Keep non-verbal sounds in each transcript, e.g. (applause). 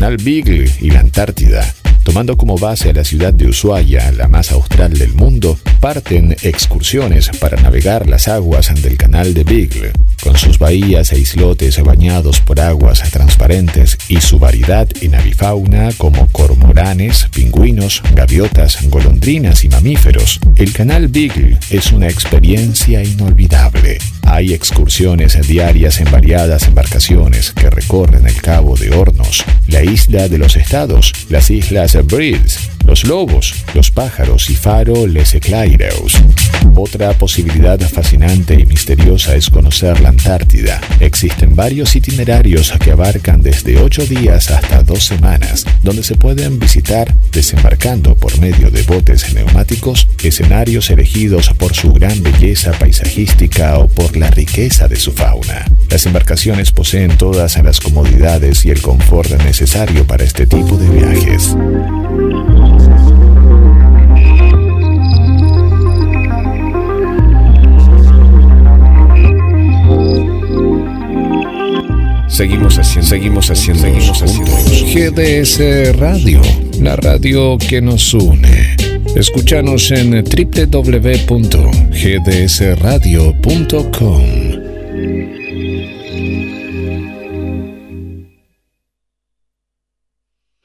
canal Beagle y la Antártida. Tomando como base a la ciudad de Ushuaia, la más austral del mundo, parten excursiones para navegar las aguas del canal de Beagle, con sus bahías e islotes bañados por aguas transparentes y su variedad en avifauna como cormoranes, pingüinos, gaviotas, golondrinas y mamíferos. El canal Beagle es una experiencia inolvidable. Hay excursiones diarias en variadas embarcaciones que recorren el Cabo de Hornos, la isla de los estados, las islas Breeds, los lobos, los pájaros y Faro Les Eclaireus. Otra posibilidad fascinante y misteriosa es conocer la Antártida. Existen varios itinerarios que abarcan desde 8 días hasta 2 semanas, donde se pueden visitar desembarcando por medio de botes neumáticos escenarios elegidos por su gran belleza paisajística o por la riqueza de su fauna. Las embarcaciones poseen todas las comodidades y el confort necesario para este tipo de viajes. Seguimos haciendo, seguimos haciendo, seguimos haciendo. GDS Radio, la radio que nos une. Escúchanos en www.gdsradio.com.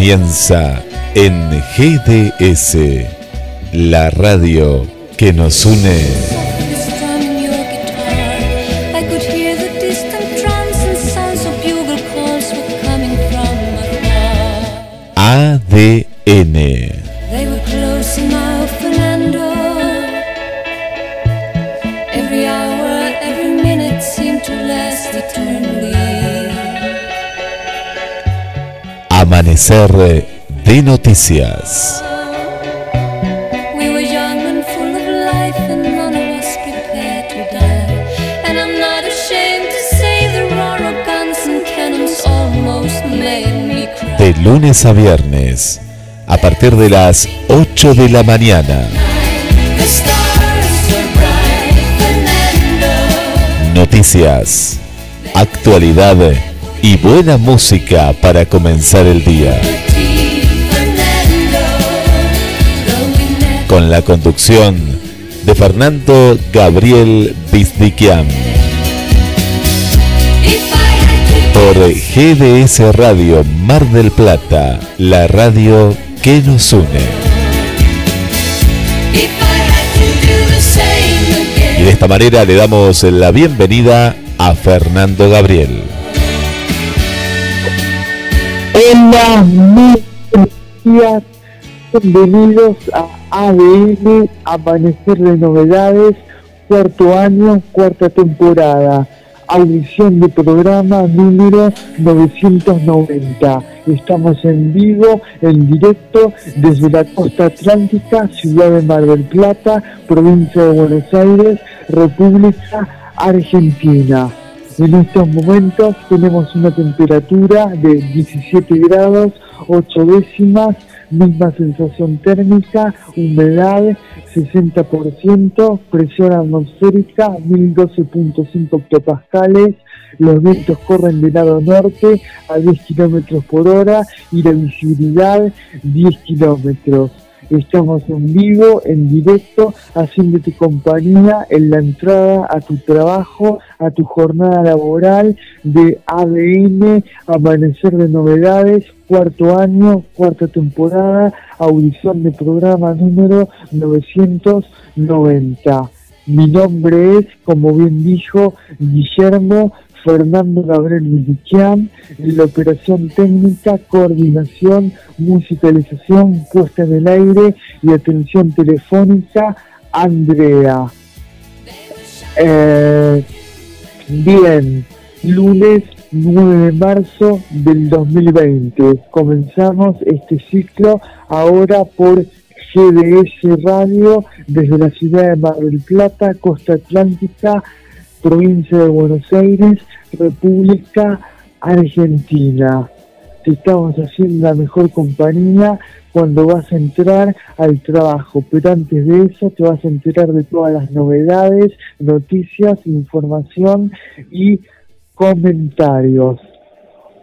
Comienza en GDS, la radio que nos une. ADN. Amanecer de noticias. De lunes a viernes, a partir de las 8 de la mañana. Noticias, actualidad y buena música para comenzar el día. Con la conducción de Fernando Gabriel Bizdiquian. Por GDS Radio Mar del Plata, la radio que nos une. Y de esta manera le damos la bienvenida a Fernando Gabriel. Hola, muy días. Bienvenidos a ADN, Amanecer de Novedades, cuarto año, cuarta temporada. Audición de programa número 990. Estamos en vivo, en directo, desde la costa atlántica, ciudad de Mar del Plata, provincia de Buenos Aires, República Argentina. En estos momentos tenemos una temperatura de 17 grados, 8 décimas, misma sensación térmica, humedad 60%, presión atmosférica 1012.5 hectopascales, los vientos corren del lado norte a 10 kilómetros por hora y la visibilidad 10 kilómetros. Estamos en vivo, en directo, haciéndote compañía en la entrada a tu trabajo, a tu jornada laboral de ADN, Amanecer de Novedades, cuarto año, cuarta temporada, audición de programa número 990. Mi nombre es, como bien dijo Guillermo Fernando Gabriel Villiquian, en la operación técnica, coordinación, musicalización, puesta en el aire y atención telefónica, Andrea. Eh, Bien, lunes 9 de marzo del 2020. Comenzamos este ciclo ahora por GDS Radio desde la ciudad de Mar del Plata, Costa Atlántica, provincia de Buenos Aires, República Argentina. Te estamos haciendo la mejor compañía cuando vas a entrar al trabajo, pero antes de eso te vas a enterar de todas las novedades, noticias, información y comentarios.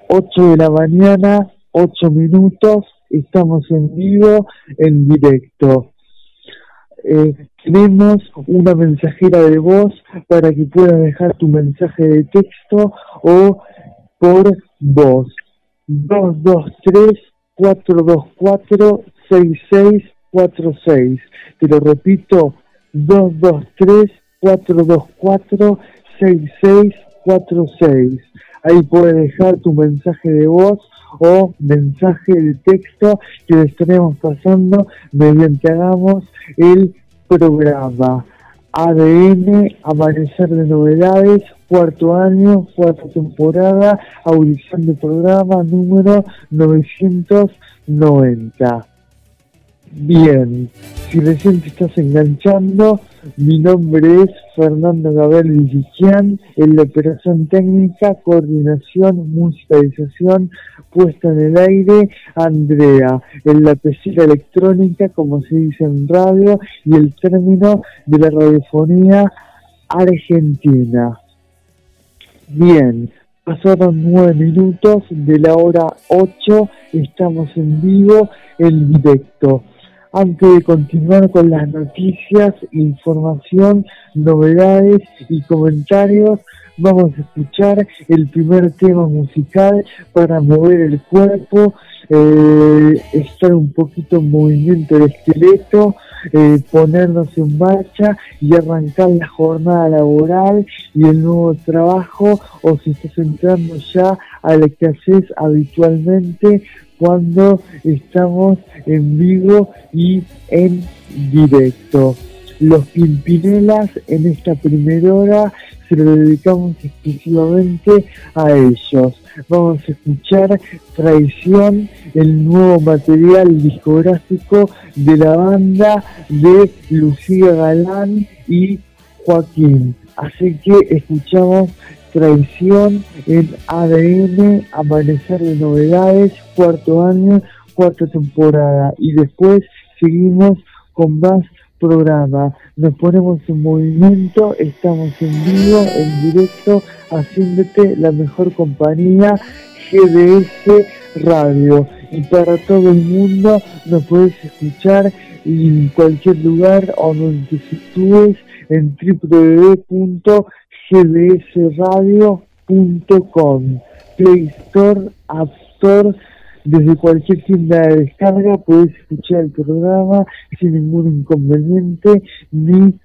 8 de la mañana, 8 minutos, estamos en vivo, en directo. Eh, tenemos una mensajera de voz para que puedas dejar tu mensaje de texto o por voz. 223 424 6646. Te lo repito, 223 424 6646. Ahí puedes dejar tu mensaje de voz o mensaje de texto que le estaremos pasando mediante hagamos el programa. ADN, Amanecer de Novedades, cuarto año, cuarta temporada, audición de programa número 990. Bien, si recién te estás enganchando, mi nombre es Fernando Gabriel Villiquian, en la operación técnica, coordinación, musicalización, puesta en el aire, Andrea, en la pecera electrónica, como se dice en radio, y el término de la radiofonía argentina. Bien, pasaron nueve minutos de la hora 8, estamos en vivo, en directo. Antes de continuar con las noticias, información, novedades y comentarios, vamos a escuchar el primer tema musical para mover el cuerpo, eh, estar un poquito en movimiento del esqueleto, eh, ponernos en marcha y arrancar la jornada laboral y el nuevo trabajo o si estás entrando ya a lo que haces habitualmente cuando estamos en vivo y en directo. Los Pimpinelas en esta primera hora se lo dedicamos exclusivamente a ellos. Vamos a escuchar Traición, el nuevo material discográfico de la banda de Lucía Galán y Joaquín. Así que escuchamos Traición en ADN, Amanecer de Novedades, cuarto año, cuarta temporada. Y después seguimos con más programa. Nos ponemos en movimiento, estamos en vivo, en directo, haciéndote la mejor compañía GDS Radio. Y para todo el mundo nos puedes escuchar en cualquier lugar o donde te sitúes en www.gdsradio.com Play Store, App Store, desde cualquier tienda de descarga puedes escuchar el programa sin ningún inconveniente ni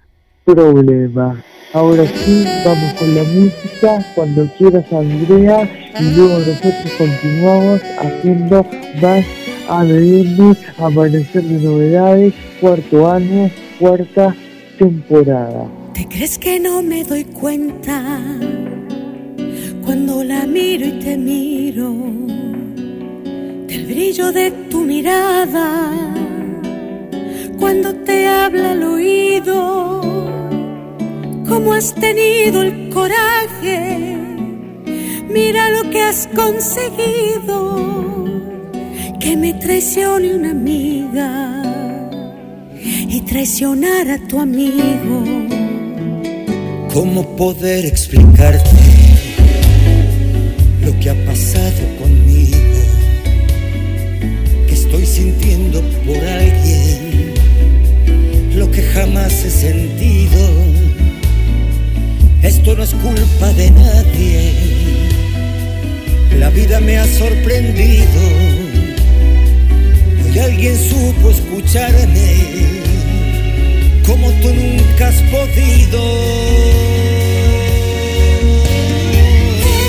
problema. Ahora sí, vamos con la música, cuando quieras Andrea, y luego nosotros continuamos haciendo más ADN, Amanecer de Novedades, cuarto año, cuarta temporada. ¿Te crees que no me doy cuenta cuando la miro y te miro? Del brillo de tu mirada cuando te habla al oído. ¿Cómo has tenido el coraje? Mira lo que has conseguido. Que me traicione una amiga y traicionar a tu amigo. ¿Cómo poder explicarte lo que ha pasado conmigo? Que estoy sintiendo por alguien lo que jamás he sentido. Esto no es culpa de nadie. La vida me ha sorprendido. Y alguien supo escucharme como tú nunca has podido.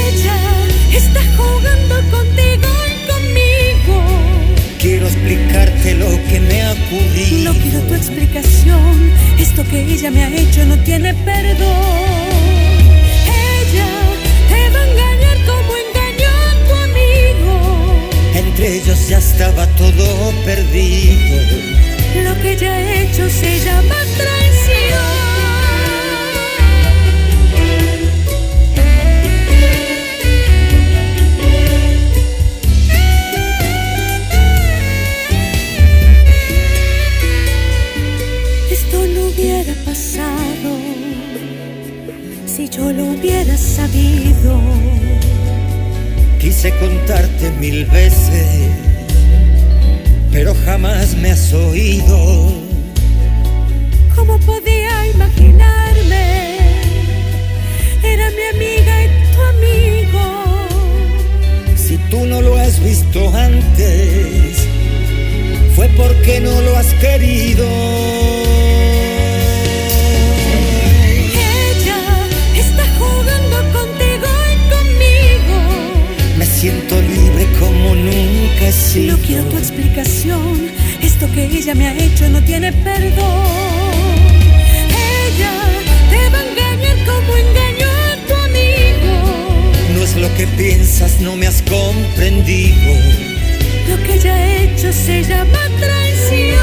Ella está jugando contigo y conmigo. Quiero explicarte lo que me ha ocurrido. No quiero tu explicación. Esto que ella me ha hecho no tiene perdón. Ella te va a engañar como engañó a tu amigo. Entre ellos ya estaba todo perdido lo que ya he hecho se llama traición. Esto no hubiera pasado si yo lo hubiera sabido. Quise contarte mil veces pero jamás me has oído. ¿cómo podía imaginarme? Era mi amiga y tu amigo. Si tú no lo has visto antes, fue porque no lo has querido. No quiero tu explicación. Esto que ella me ha hecho no tiene perdón. Ella te va a engañar como engañó a tu amigo. No es lo que piensas, no me has comprendido. Lo que ella ha hecho se llama traición.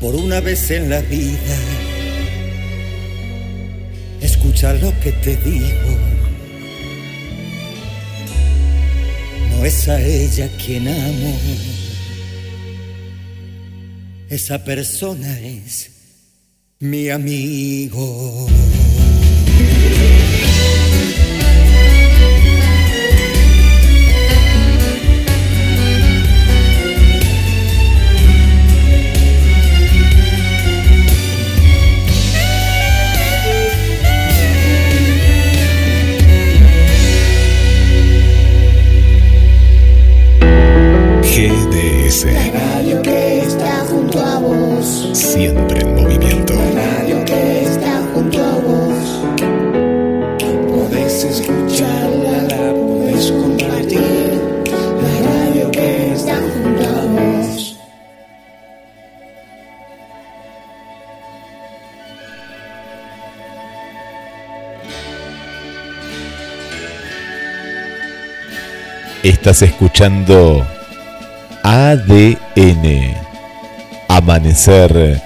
Por una vez en la vida, escucha lo que te digo. Es a ella quien amo. Esa persona es mi amigo. Estás escuchando ADN, Amanecer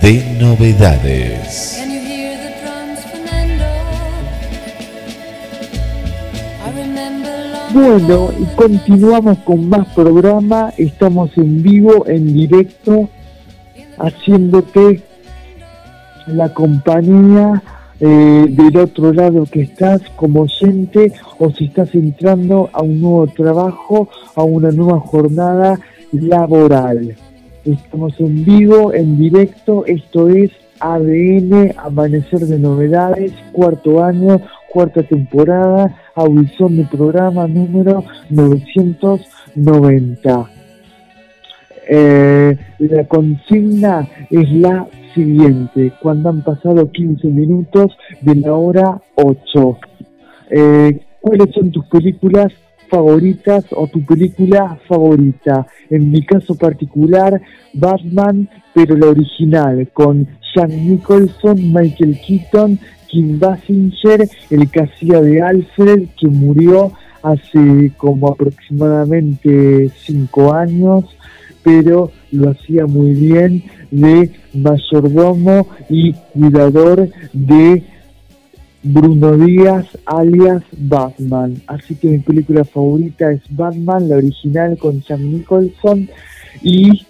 de Novedades. Bueno, y continuamos con más programa. Estamos en vivo, en directo, haciéndote la compañía eh, del otro lado que estás como oyente o si estás entrando a un nuevo trabajo, a una nueva jornada laboral. Estamos en vivo, en directo, esto es ADN, Amanecer de Novedades, cuarto año, cuarta temporada, audición de programa número 990. Eh, la consigna es la siguiente, cuando han pasado 15 minutos de la hora 8. Eh, ¿Cuáles son tus películas favoritas o tu película favorita? En mi caso particular, Batman, pero la original, con Jack Nicholson, Michael Keaton, Kim Basinger, el que de Alfred, que murió hace como aproximadamente 5 años pero lo hacía muy bien de mayordomo y cuidador de Bruno Díaz alias Batman. Así que mi película favorita es Batman, la original con Sam Nicholson y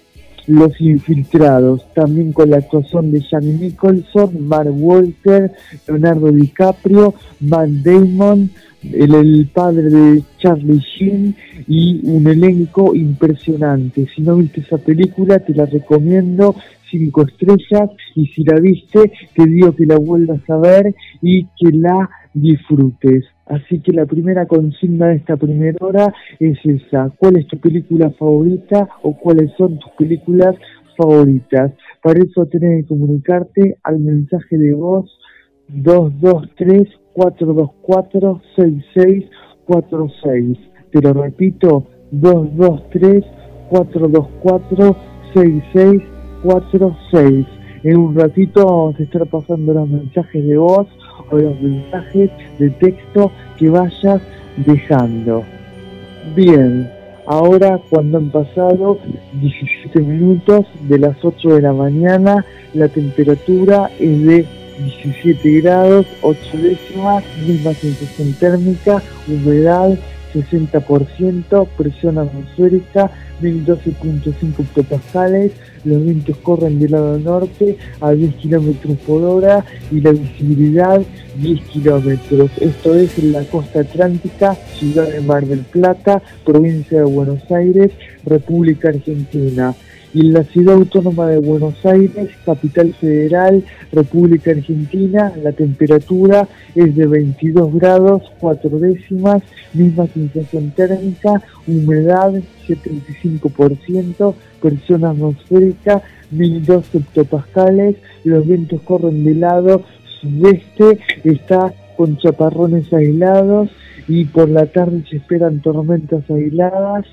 Los Infiltrados, también con la actuación de Jack Nicholson, Mark Walter, Leonardo DiCaprio, Matt Damon, el, padre de Charlie Sheen y un elenco impresionante. Si no viste esa película, te la recomiendo. Cinco estrellas y si la viste, te digo que la vuelvas a ver y que la disfrutes. Así que la primera consigna de esta primera hora es esa. ¿Cuál es tu película favorita o cuáles son tus películas favoritas? Para eso tenés que comunicarte al mensaje de voz 223-424-6646. Te lo repito, 223-424-6646. En un ratito vamos a estar pasando los mensajes de voz o los mensajes de texto que vayas dejando. Bien, ahora cuando han pasado 17 minutos de las 8 de la mañana, la temperatura es de 17 grados, 8 décimas, misma sensación térmica, humedad 60%, presión atmosférica 1012.5 hectopascales, los vientos corren del lado norte a 10 kilómetros por hora y la visibilidad 10 kilómetros. Esto es en la costa atlántica, ciudad de Mar del Plata, provincia de Buenos Aires, República Argentina y en la ciudad autónoma de Buenos Aires, capital federal, República Argentina, la temperatura es de 22 grados 4 décimas, misma sensación térmica, humedad 75%, presión atmosférica 1002 hectopascales, los vientos corren de lado sudeste, está con chaparrones aislados y por la tarde se esperan tormentas aisladas.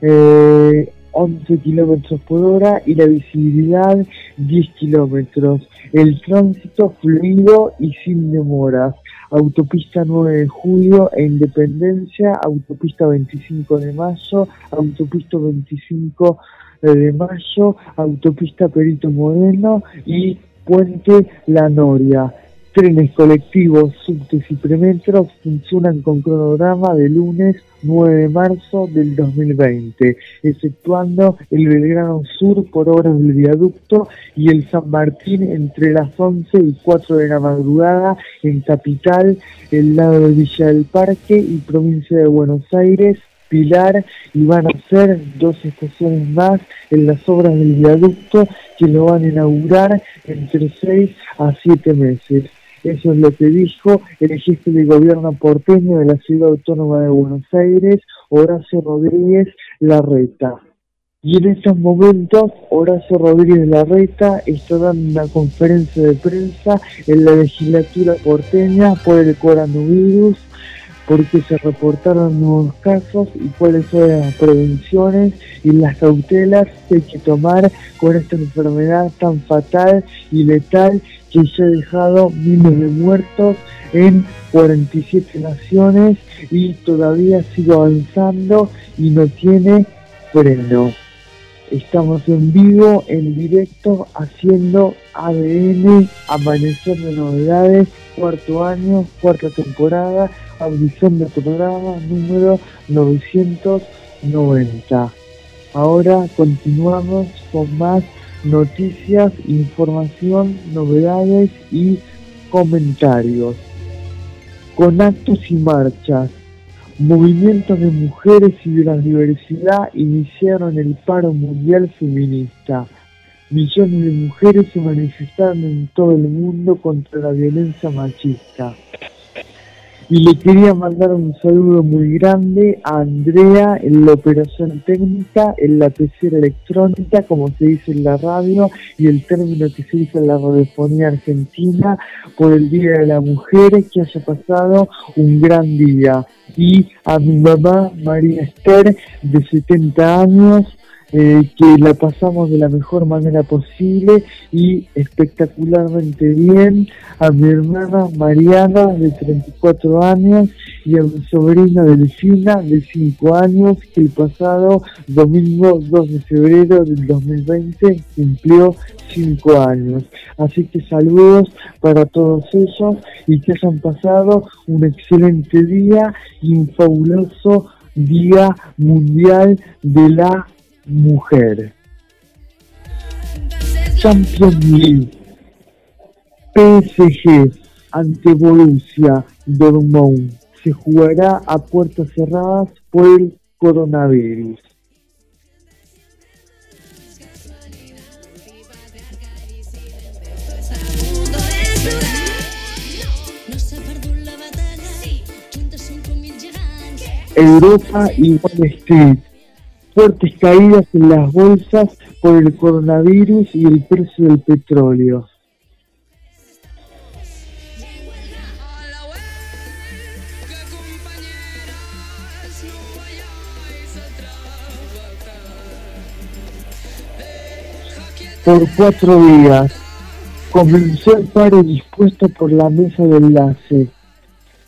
Eh, 11 kilómetros por hora y la visibilidad 10 kilómetros. El tránsito fluido y sin demoras. Autopista 9 de julio e Independencia, autopista 25 de mayo, autopista 25 de mayo, autopista Perito Moreno y Puente La Noria. Trenes colectivos, subtes y premetros funcionan con cronograma de lunes 9 de marzo del 2020, exceptuando el Belgrano Sur por obras del viaducto y el San Martín entre las 11 y 4 de la madrugada en Capital, el lado de Villa del Parque y provincia de Buenos Aires, Pilar y van a ser dos estaciones más en las obras del viaducto que lo van a inaugurar entre 6 a 7 meses. Eso es lo que dijo el jefe de gobierno porteño de la Ciudad Autónoma de Buenos Aires, Horacio Rodríguez Larreta. Y en estos momentos, Horacio Rodríguez Larreta está dando una conferencia de prensa en la legislatura porteña por el coronavirus, porque se reportaron nuevos casos y cuáles son las prevenciones y las cautelas que hay que tomar con esta enfermedad tan fatal y letal que ya ha dejado miles de muertos en 47 naciones y todavía sigue avanzando y no tiene freno. Estamos en vivo, en directo, haciendo ADN, Amanecer de Novedades, cuarto año, cuarta temporada, audición de programa número 990. Ahora continuamos con más noticias, información, novedades y comentarios. Con actos y marchas, movimientos de mujeres y de la diversidad iniciaron el paro mundial feminista. Millones de mujeres se manifestaron en todo el mundo contra la violencia machista. Y le quería mandar un saludo muy grande a Andrea en la operación técnica, en la pecera electrónica, como se dice en la radio, y el término que se dice en la radiofonía argentina, por el Día de la Mujer, que haya pasado un gran día. Y a mi mamá, María Esther, de 70 años, eh, que la pasamos de la mejor manera posible y espectacularmente bien a mi hermana Mariana de 34 años y a mi sobrina Delfina de 5 años que el pasado domingo 2 de febrero del 2020 cumplió 5 años. Así que saludos para todos ellos y que hayan pasado un excelente día y un fabuloso Día Mundial de la mujer. Champions League. PSG ante Borussia Dortmund se jugará a puertas cerradas por el coronavirus. Europa y Wall Street fuertes caídas en las bolsas por el coronavirus y el precio del petróleo. Por cuatro días comenzó el paro dispuesto por la mesa de enlace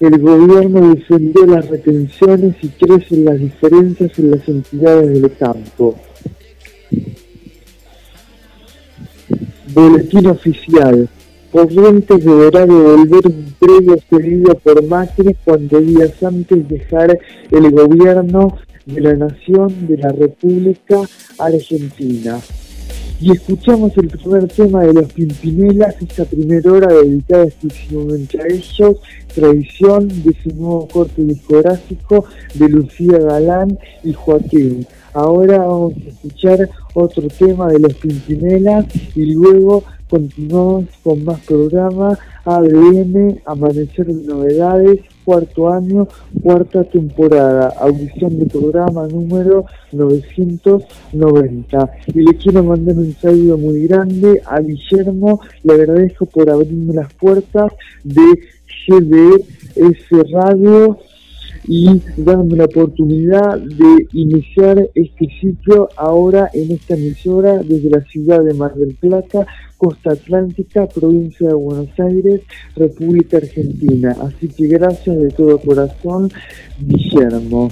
el gobierno defendió las retenciones y crecen las diferencias en las entidades del campo. Boletín oficial. Corrientes deberá devolver un predio cedido por Macri cuando días antes dejar el gobierno de la Nación de la República Argentina. Y escuchamos el primer tema de los Pimpinelas, esta primera hora dedicada exclusivamente a ellos, tradición de su nuevo corte discográfico de Lucía Galán y Joaquín. Ahora vamos a escuchar otro tema de los Pimpinelas y luego continuamos con más programas, ADN, Amanecer de Novedades, cuarto año, cuarta temporada, audición de programa número 990. Y le quiero mandar un saludo muy grande a Guillermo, le agradezco por abrirme las puertas de GDS Radio y darme la oportunidad de iniciar este ciclo ahora en esta emisora desde la ciudad de Mar del Plata, Costa Atlántica, provincia de Buenos Aires, República Argentina. Así que gracias de todo corazón, Guillermo.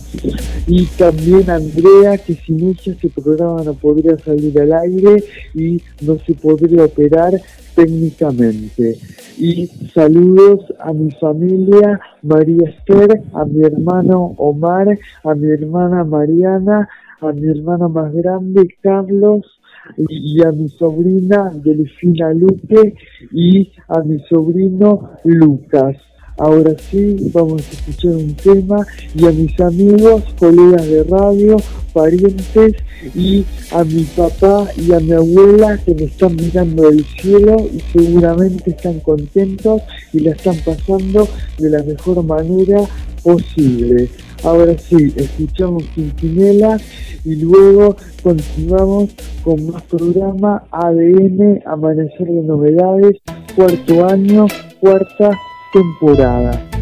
Y también Andrea, que sin ella este programa no podría salir al aire y no se podría operar técnicamente. Y saludos a mi familia, María Esther, a mi hermano Omar, a mi hermana Mariana, a mi hermana más grande, Carlos, y a mi sobrina Delfina Luque y a mi sobrino Lucas. Ahora sí, vamos a escuchar un tema y a mis amigos, colegas de radio, parientes y a mi papá y a mi abuela que me están mirando del cielo y seguramente están contentos y la están pasando de la mejor manera posible. Ahora sí, escuchamos Quintinela y luego continuamos con más programa ADN, Amanecer de Novedades, cuarto año, cuarta temporada.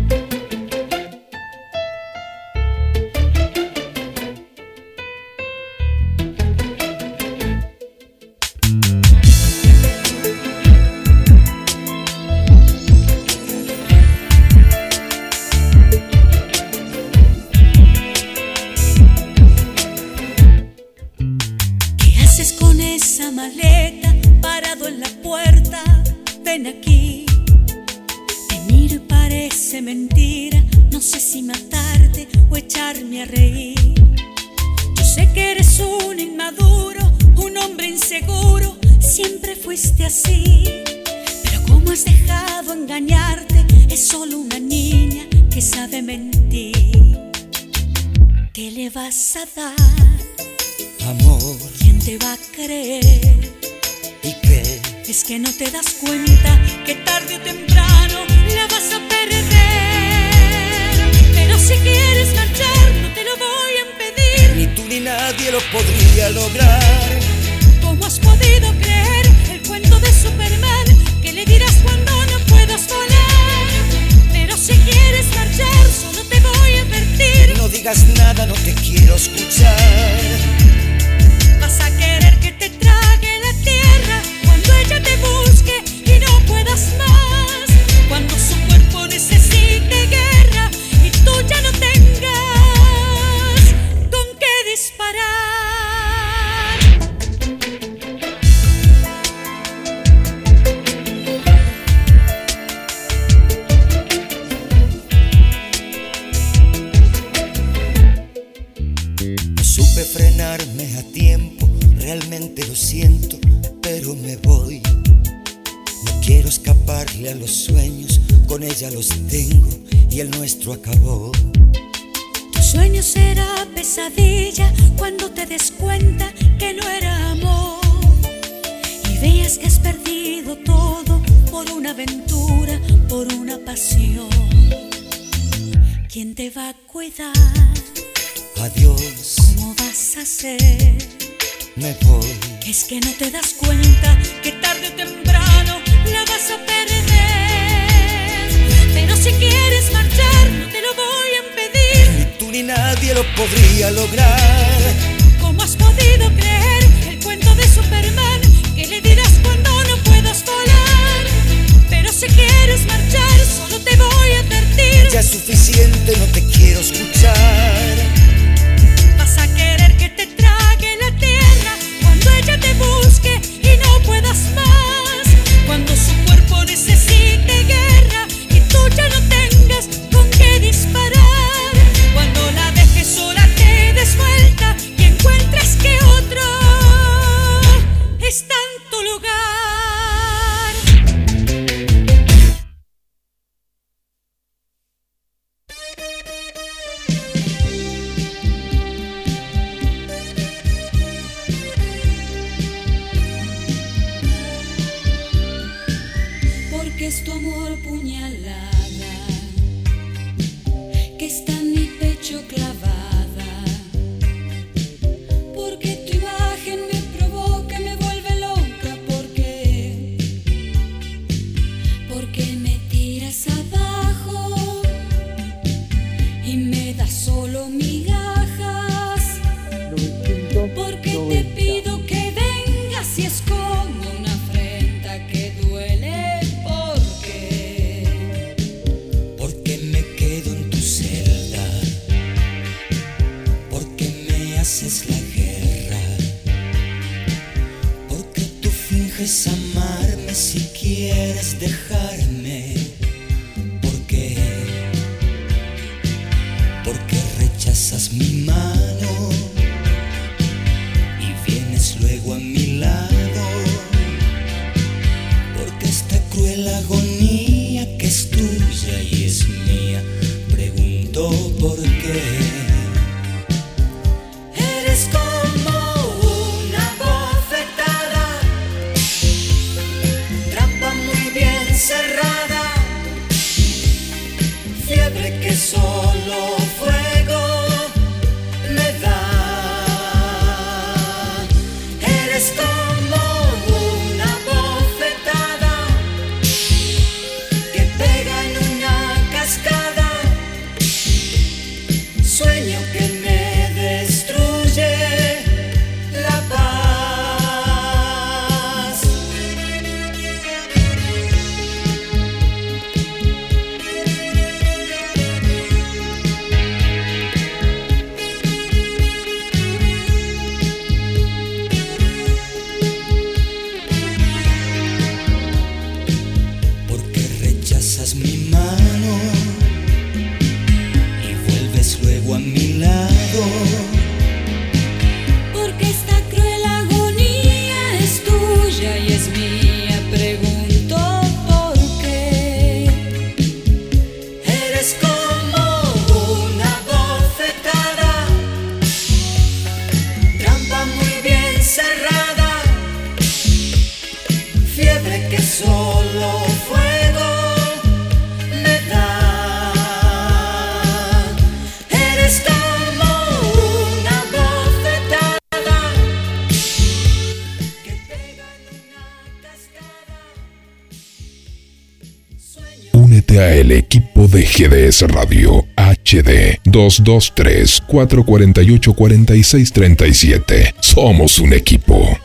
Radio HD 223-448-4637. Somos un equipo.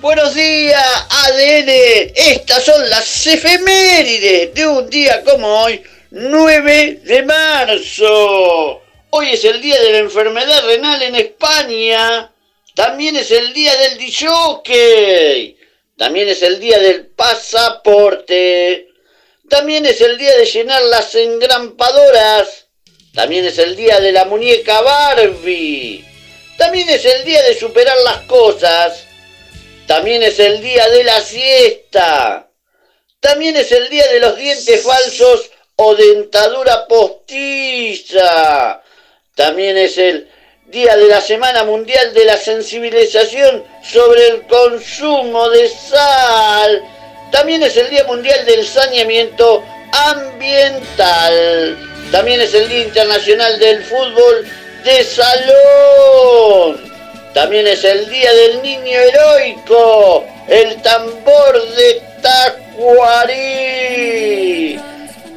Buenos días, ADN. Estas son las efemérides de un día como hoy, 9 de marzo. Hoy es el día de la enfermedad renal en España. También es el día del DJ. También es el día del pasaporte. También es el día de llenar las engrampadoras. También es el día de la muñeca Barbie. También es el día de superar las cosas. También es el día de la siesta. También es el día de los dientes falsos o dentadura postiza. También es el día de la Semana Mundial de la Sensibilización sobre el consumo de sal también es el Día Mundial del Saneamiento Ambiental. También es el Día Internacional del Fútbol de Salón. También es el Día del Niño Heroico, el tambor de Tacuarí.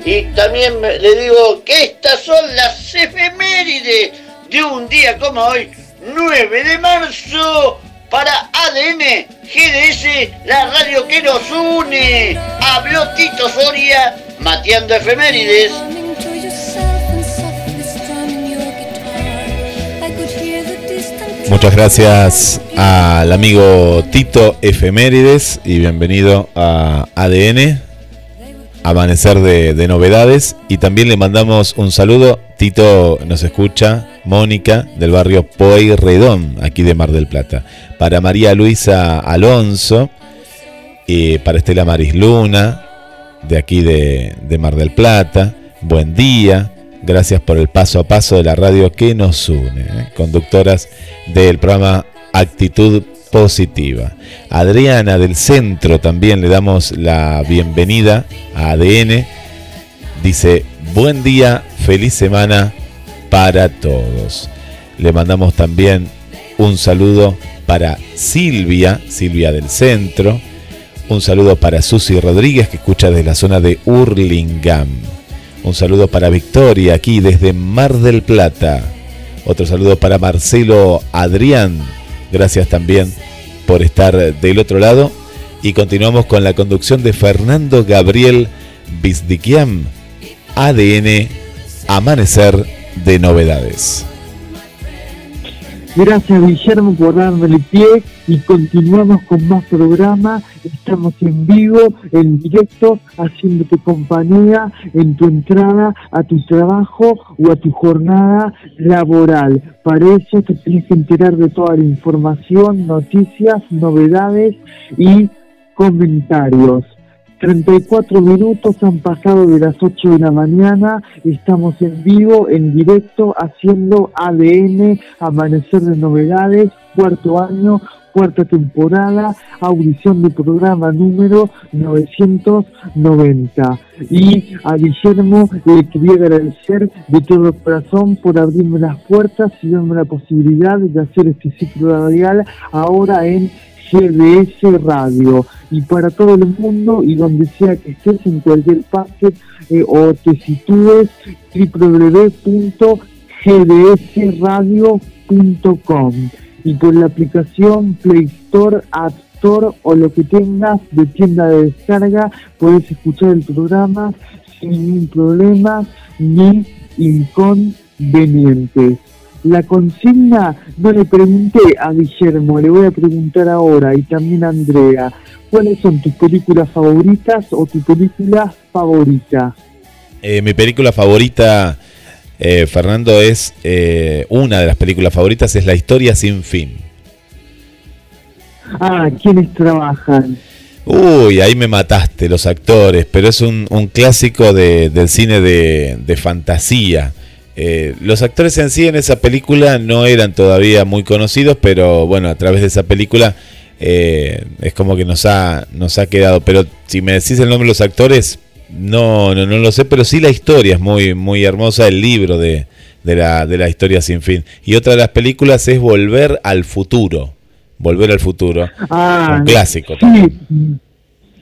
Y también le digo que estas son las efemérides de un día como hoy, 9 de marzo para ADN GDS, la radio que nos une. Habló Tito Soria, mateando efemérides. Muchas gracias al amigo Tito Efemérides y bienvenido a ADN, Amanecer de, de Novedades. Y también le mandamos un saludo. Tito nos escucha, Mónica del barrio Redón, aquí de Mar del Plata para María Luisa Alonso, y para Estela Maris Luna, de aquí de, Mar del Plata. Buen día, gracias por el paso a paso de la radio que nos une. ¿eh? Conductoras del programa Actitud positiva. Adriana del centro también le damos la bienvenida a ADN. Dice, buen día, feliz semana para todos. Le mandamos también un saludo para Silvia, Silvia del centro. Un saludo para Susi Rodríguez que escucha desde la zona de Hurlingham. Un saludo para Victoria aquí desde Mar del Plata. Otro saludo para Marcelo Adrián. Gracias también por estar del otro lado. Y continuamos con la conducción de Fernando Gabriel Bizdiquiam. ADN Amanecer de Novedades. Gracias Guillermo por darme el pie y continuamos con más programas. Estamos en vivo, en directo, haciéndote compañía en tu entrada a tu trabajo o a tu jornada laboral. Para eso te tienes que enterar de toda la información, noticias, novedades y comentarios. 34 minutos han pasado de las 8 de la mañana, estamos en vivo, en directo, haciendo ADN, Amanecer de Novedades, cuarto año, cuarta temporada, audición de programa número 990. Y a Guillermo le quería agradecer de todo corazón por abrirme las puertas y darme la posibilidad de hacer este ciclo radial ahora en GDS Radio y para todo el mundo y donde sea que estés en cualquier parte eh, o te sitúes www.gdsradio.com y con la aplicación Play Store, App Store o lo que tengas de tienda de descarga puedes escuchar el programa sin ningún problema ni inconvenientes. La consigna no le pregunté a Guillermo, le voy a preguntar ahora y también a Andrea. ¿Cuáles son tus películas favoritas o tu película favorita? Eh, mi película favorita, eh, Fernando, es eh, una de las películas favoritas, es La historia sin fin. Ah, ¿quiénes trabajan? Uy, ahí me mataste, los actores, pero es un, clásico del cine de, de fantasía. Eh, los actores en sí en esa película no eran todavía muy conocidos, pero bueno, a través de esa película eh, es como que nos ha, nos ha quedado. Pero si me decís el nombre de los actores, no, no, no lo sé, pero sí la historia es muy, muy hermosa, el libro de, de, la, de la historia sin fin. Y otra de las películas es Volver al futuro. Volver al futuro. Ah, un clásico también.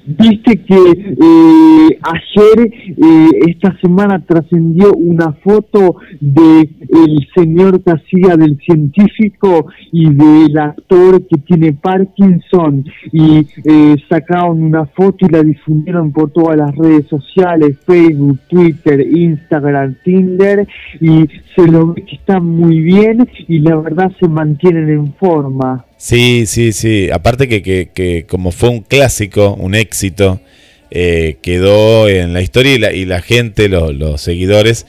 Viste que eh, ayer, eh, esta semana, trascendió una foto de el señor que del científico y del actor que tiene Parkinson y eh, sacaron una foto y la difundieron por todas las redes sociales, Facebook, Twitter, Instagram, Tinder y se lo ve que están muy bien y la verdad se mantienen en forma. Sí, sí, sí. Aparte que, que, como fue un clásico, un éxito, eh, quedó en la historia y la, gente, los, seguidores,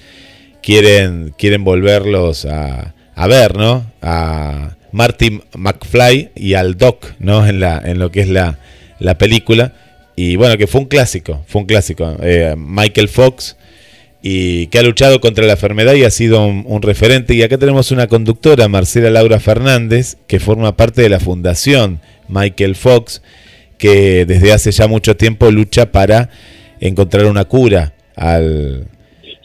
quieren, quieren volverlos a, a, ver, ¿no? A Martin McFly y al Doc, ¿no? En, la, en lo que es la, la película. Y bueno, que fue un clásico, fue un clásico. Eh, Michael Fox y que ha luchado contra la enfermedad y ha sido un, referente. Y acá tenemos una conductora, Marcela Laura Fernández, que forma parte de la fundación Michael Fox, que desde hace ya mucho tiempo lucha para encontrar una cura al,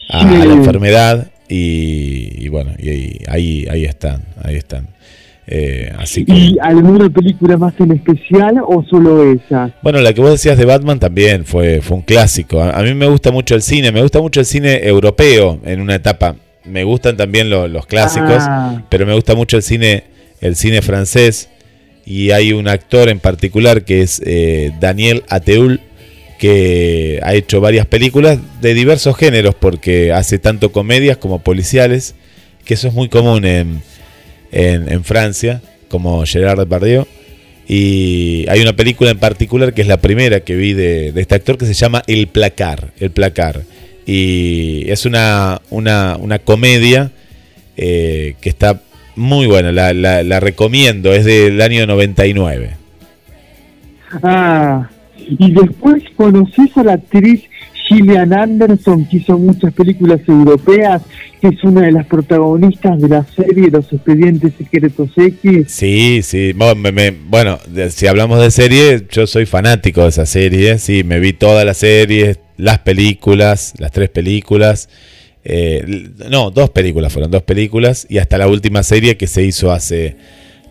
a, la enfermedad. Y, bueno, y ahí, ahí están, ahí están. Eh, así ¿Y alguna película más en especial o solo esa? Bueno, la que vos decías de Batman también fue, fue un clásico. A, mí me gusta mucho el cine, me gusta mucho el cine europeo en una etapa. Me gustan también los clásicos, ah. pero me gusta mucho el cine, el cine francés. Y hay un actor en particular que es eh, Daniel Ateul, que ha hecho varias películas de diversos géneros, porque hace tanto comedias como policiales, que eso es muy común en en, Francia, como Gerard Depardieu. Y hay una película en particular que es la primera que vi de, este actor que se llama El Placar. El Placar. Y es una, una, una comedia eh, que está muy buena, la, la, recomiendo, es del año 99. Ah, y después conoces a la actriz Gillian Anderson, que hizo muchas películas europeas, que es una de las protagonistas de la serie Los Expedientes Secretos X. Sí, sí. Bueno, si hablamos de serie, yo soy fanático de esa serie. Sí, me vi todas las series, las películas, las tres películas. Eh, no, dos películas fueron, dos películas y hasta la última serie que se hizo hace,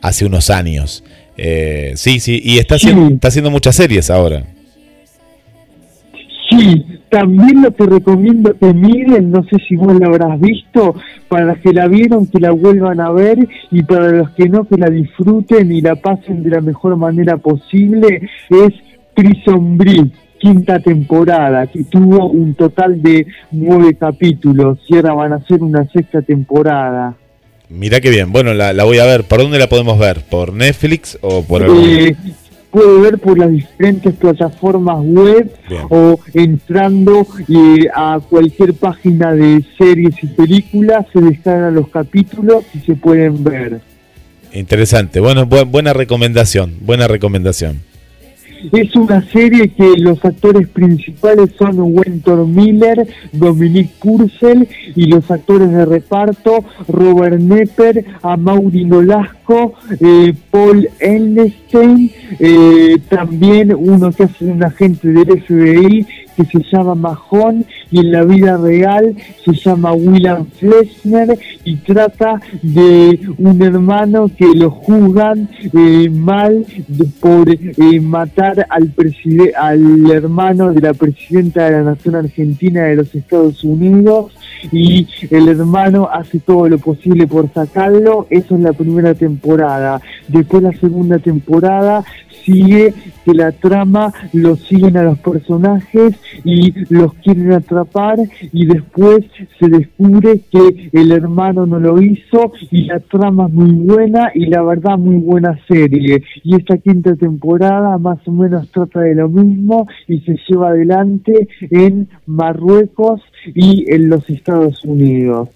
hace unos años. Eh, sí, sí, y está haciendo, está haciendo muchas series ahora. Sí, también lo que recomiendo que miren, no sé si vos la habrás visto, para los que la vieron que la vuelvan a ver y para los que no que la disfruten y la pasen de la mejor manera posible, es Prison Break quinta temporada, que tuvo un total de nueve capítulos y ahora van a ser una sexta temporada. Mira qué bien, bueno, la, voy a ver. ¿Por dónde la podemos ver? ¿Por Netflix o por eh, Puede ver por las diferentes plataformas web o entrando eh, a cualquier página de series y películas, se descargan los capítulos y se pueden ver. Interesante, bueno, buena recomendación, buena recomendación. Es una serie que los actores principales son Wentor Miller, Dominique Purcell y los actores de reparto Robert Nepper, Amaury Nolasco, eh, Paul Elnstein, eh, también uno que hace un agente del FBI que se llama Mahon y en la vida real se llama William Fleshner y trata de un hermano que lo juzgan eh, mal por eh, matar al, al hermano de la presidenta de la Nación Argentina de los Estados Unidos y el hermano hace todo lo posible por sacarlo. Eso es la primera temporada. Después la segunda temporada sigue que la trama los siguen a los personajes y los quieren atrapar y después se descubre que el hermano no lo hizo y la trama es muy buena y la verdad muy buena serie y esta quinta temporada más o menos trata de lo mismo y se lleva adelante en Marruecos y en los Estados Unidos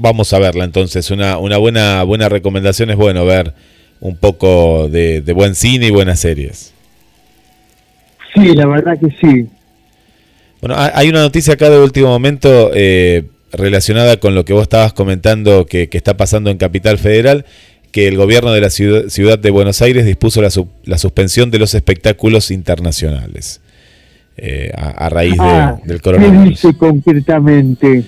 vamos a verla entonces. Una, una buena, buena recomendación es bueno ver un poco de, buen cine y buenas series. Sí, la verdad que sí. Bueno, hay una noticia acá de último momento eh, relacionada con lo que vos estabas comentando que, está pasando en Capital Federal, que el gobierno de la ciudad, de Buenos Aires dispuso la, suspensión de los espectáculos internacionales eh, a, raíz ah, del coronavirus. ¿Qué dice concretamente?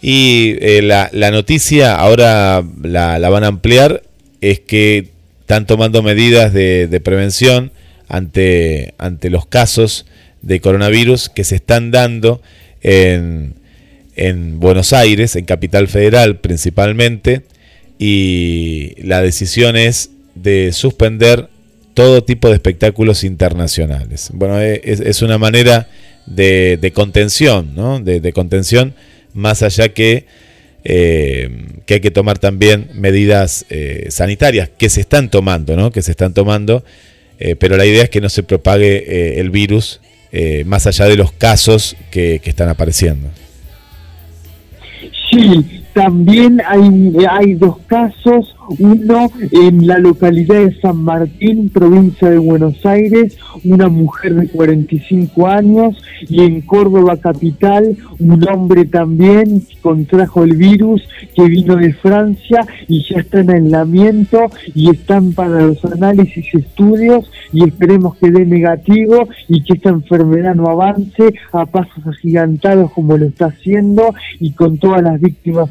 Y eh, la, noticia ahora la, la van a ampliar, es que están tomando medidas de, prevención ante, ante los casos de coronavirus que se están dando en, en Buenos Aires, en Capital Federal principalmente, y la decisión es de suspender todo tipo de espectáculos internacionales. Bueno, e, es, una manera de, contención, ¿no? De, contención, más allá que eh, que hay que tomar también medidas eh, sanitarias que se están tomando, ¿no? Que se están tomando, eh, pero la idea es que no se propague el virus más allá de los casos que, están apareciendo. Sí, también hay dos casos, uno en la localidad de San Martín, provincia de Buenos Aires, una mujer de 45 años, y en Córdoba capital, un hombre también contrajo el virus que vino de Francia y ya está en aislamiento y están para los análisis y estudios y esperemos que dé negativo y que esta enfermedad no avance a pasos agigantados como lo está haciendo y con todas las víctimas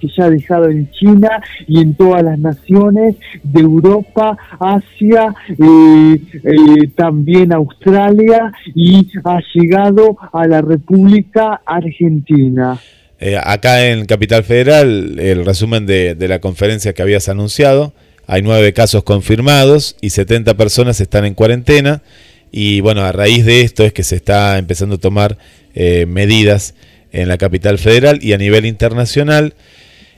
que ya ha dejado en China y en todas las naciones de Europa, Asia, eh, eh, también Australia y ha llegado a la República Argentina. Eh, acá en Capital Federal, el resumen de, la conferencia que habías anunciado, hay nueve casos confirmados y 70 personas están en cuarentena. Y bueno, a raíz de esto es que se está empezando a tomar medidas en la capital federal y a nivel internacional.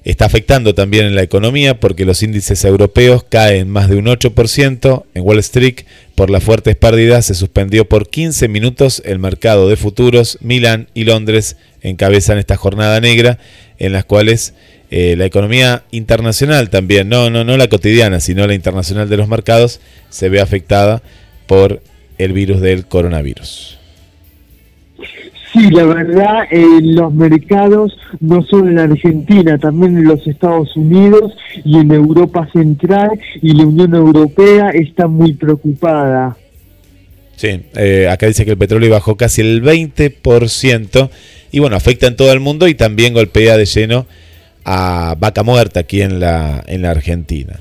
Está afectando también en la economía porque los índices europeos caen más de un 8%. En Wall Street, por las fuertes pérdidas, se suspendió por 15 minutos el mercado de futuros. Milán y Londres encabezan esta jornada negra en las cuales eh, la economía internacional también, no, no, no la cotidiana, sino la internacional de los mercados, se ve afectada por el virus del coronavirus. Sí, la verdad, en los mercados, no solo en Argentina, también en los Estados Unidos y en Europa Central y la Unión Europea está muy preocupada. Sí, eh, acá dice que el petróleo bajó casi el 20% y bueno, afecta en todo el mundo y también golpea de lleno a Vaca Muerta aquí en la, en la Argentina.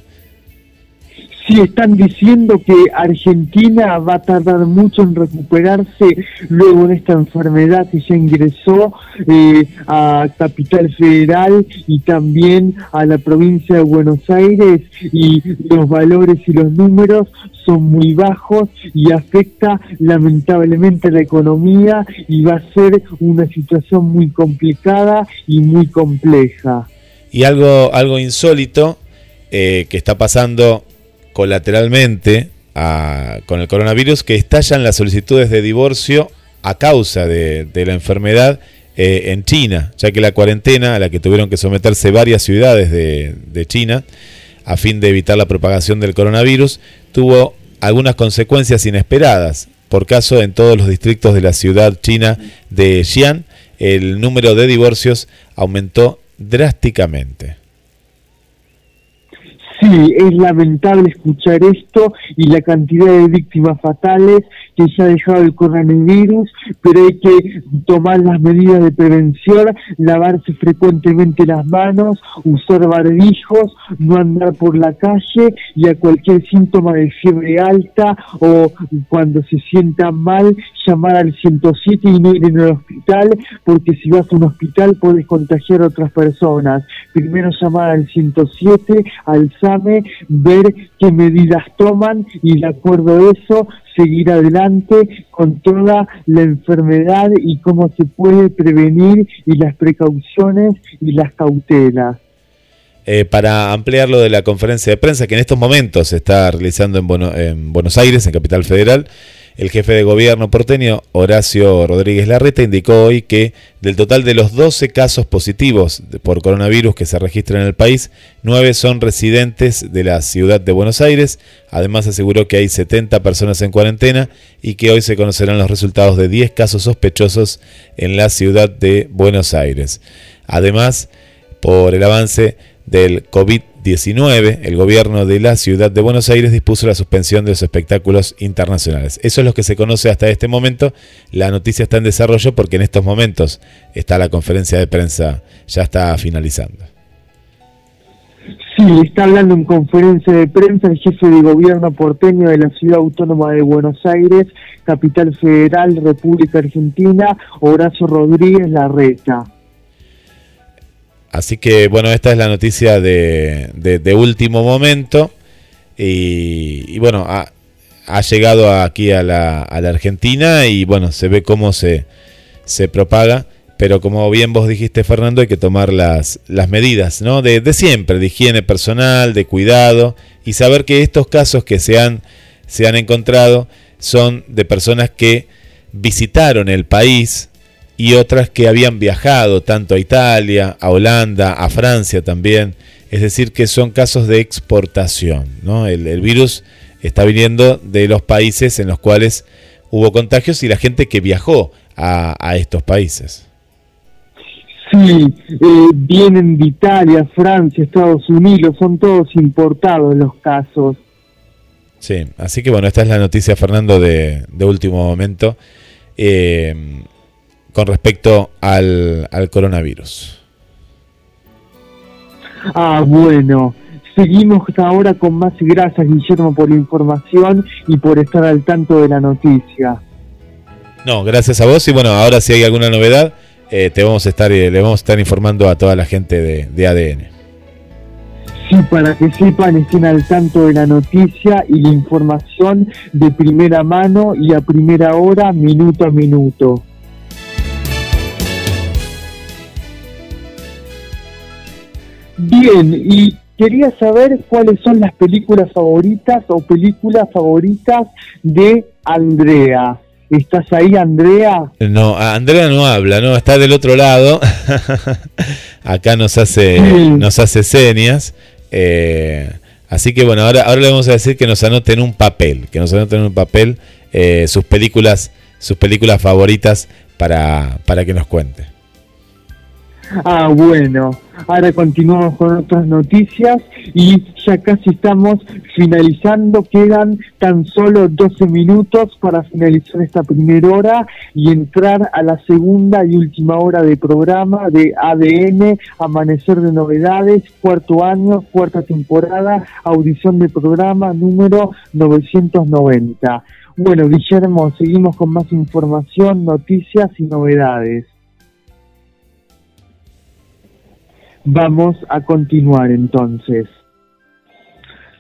Sí, están diciendo que Argentina va a tardar mucho en recuperarse luego de esta enfermedad que ya ingresó eh, a Capital Federal y también a la provincia de Buenos Aires y los valores y los números son muy bajos y afecta lamentablemente la economía y va a ser una situación muy complicada y muy compleja. Y algo, algo insólito eh, que está pasando colateralmente con el coronavirus que estallan las solicitudes de divorcio a causa de, la enfermedad eh, en China, ya que la cuarentena a la que tuvieron que someterse varias ciudades de, de China a fin de evitar la propagación del coronavirus tuvo algunas consecuencias inesperadas. Por caso, en todos los distritos de la ciudad china de Xi'an, el número de divorcios aumentó drásticamente. Sí, es lamentable escuchar esto y la cantidad de víctimas fatales que se ha dejado el coronavirus, pero hay que tomar las medidas de prevención, lavarse frecuentemente las manos, usar barbijos, no andar por la calle y a cualquier síntoma de fiebre alta o cuando se sienta mal, llamar al 107 y no ir en el hospital, porque si vas a un hospital puedes contagiar a otras personas. Primero llamar al 107, al SAME, ver qué medidas toman y de acuerdo a eso seguir adelante con toda la enfermedad y cómo se puede prevenir y las precauciones y las cautelas. Eh, para ampliar lo de la conferencia de prensa que en estos momentos se está realizando en, en Buenos Aires, en Capital Federal, el jefe de gobierno porteño, Horacio Rodríguez Larreta, indicó hoy que del total de los 12 casos positivos por coronavirus que se registran en el país, 9 son residentes de la ciudad de Buenos Aires. Además aseguró que hay 70 personas en cuarentena y que hoy se conocerán los resultados de 10 casos sospechosos en la ciudad de Buenos Aires. Además, por el avance del COVID-19, el gobierno de la ciudad de Buenos Aires dispuso la suspensión de los espectáculos internacionales. Eso es lo que se conoce hasta este momento. La noticia está en desarrollo porque en estos momentos está la conferencia de prensa, ya está finalizando. Sí, está hablando en conferencia de prensa el jefe de gobierno porteño de la ciudad autónoma de Buenos Aires, capital federal, República Argentina, Horacio Rodríguez Larreta. Así que bueno, esta es la noticia de, último momento. Y, bueno, ha, llegado aquí a la, Argentina y bueno, se ve cómo se, se propaga. Pero como bien vos dijiste, Fernando, hay que tomar las, las medidas ¿no? de, de, siempre, de higiene personal, de cuidado, y saber que estos casos que se han, se han encontrado son de personas que visitaron el país, y otras que habían viajado tanto a Italia, a Holanda, a Francia también. Es decir, que son casos de exportación. ¿no? El, virus está viniendo de los países en los cuales hubo contagios y la gente que viajó a, estos países. Sí, eh, vienen de Italia, Francia, Estados Unidos, son todos importados los casos. Sí, así que bueno, esta es la noticia, Fernando, de, de último momento. Eh, con respecto al, coronavirus. Ah, bueno. Seguimos ahora con más gracias, Guillermo, por la información y por estar al tanto de la noticia. No, gracias a vos. Y bueno, ahora si hay alguna novedad, eh, te vamos a estar, eh, le vamos a estar informando a toda la gente de, de ADN. Sí, para que sepan, estén al tanto de la noticia y la información de primera mano y a primera hora, minuto a minuto. Bien, y quería saber cuáles son las películas favoritas o películas favoritas de Andrea. ¿Estás ahí, Andrea? No, Andrea no habla, no, está del otro lado. (laughs) Acá nos hace, nos hace señas. Eh, así que bueno, ahora, ahora le vamos a decir que nos anoten un papel, que nos anoten un papel eh, sus películas, sus películas favoritas para, para que nos cuente. Ah, bueno, ahora continuamos con otras noticias y ya casi estamos finalizando, quedan tan solo 12 minutos para finalizar esta primera hora y entrar a la segunda y última hora de programa de ADN, Amanecer de Novedades, cuarto año, cuarta temporada, audición de programa número 990. Bueno, Guillermo, seguimos con más información, noticias y novedades. Vamos a continuar entonces.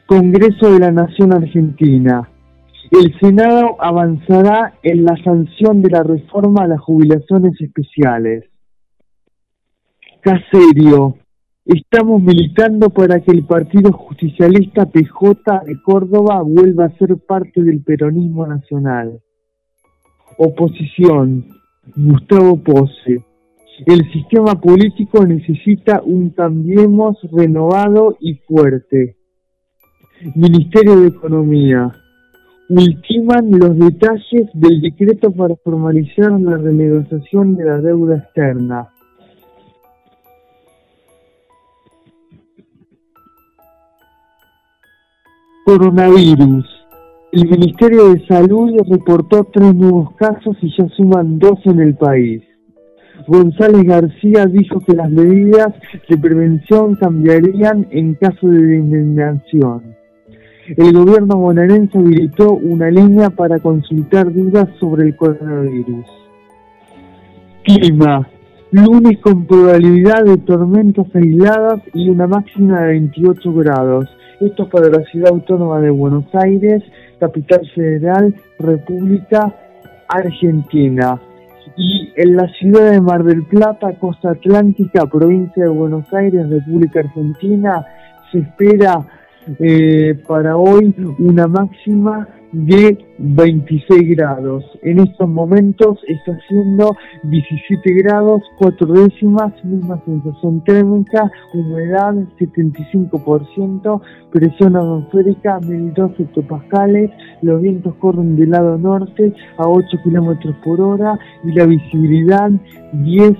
Congreso de la Nación Argentina. El Senado avanzará en la sanción de la reforma a las jubilaciones especiales. Caserio. Estamos militando para que el Partido Justicialista PJ de Córdoba vuelva a ser parte del peronismo nacional. Oposición. Gustavo Pose. El sistema político necesita un cambiemos renovado y fuerte. Ministerio de Economía. Ultiman los detalles del decreto para formalizar la renegociación de la deuda externa. Coronavirus. El Ministerio de Salud reportó tres nuevos casos y ya suman dos en el país. González García dijo que las medidas de prevención cambiarían en caso de inundación. El gobierno bonaerense habilitó una línea para consultar dudas sobre el coronavirus. Clima. Lunes con probabilidad de tormentas aisladas y una máxima de 28 grados. Esto para la ciudad autónoma de Buenos Aires, capital federal, República Argentina y en la ciudad de Mar del Plata, Costa Atlántica, provincia de Buenos Aires, República Argentina, se espera eh, para hoy una máxima de 26 grados. En estos momentos está haciendo 17 grados, 4 décimas, misma sensación térmica, humedad 75%, presión atmosférica 1012 hectopascales, los vientos corren del lado norte a 8 kilómetros por hora y la visibilidad 10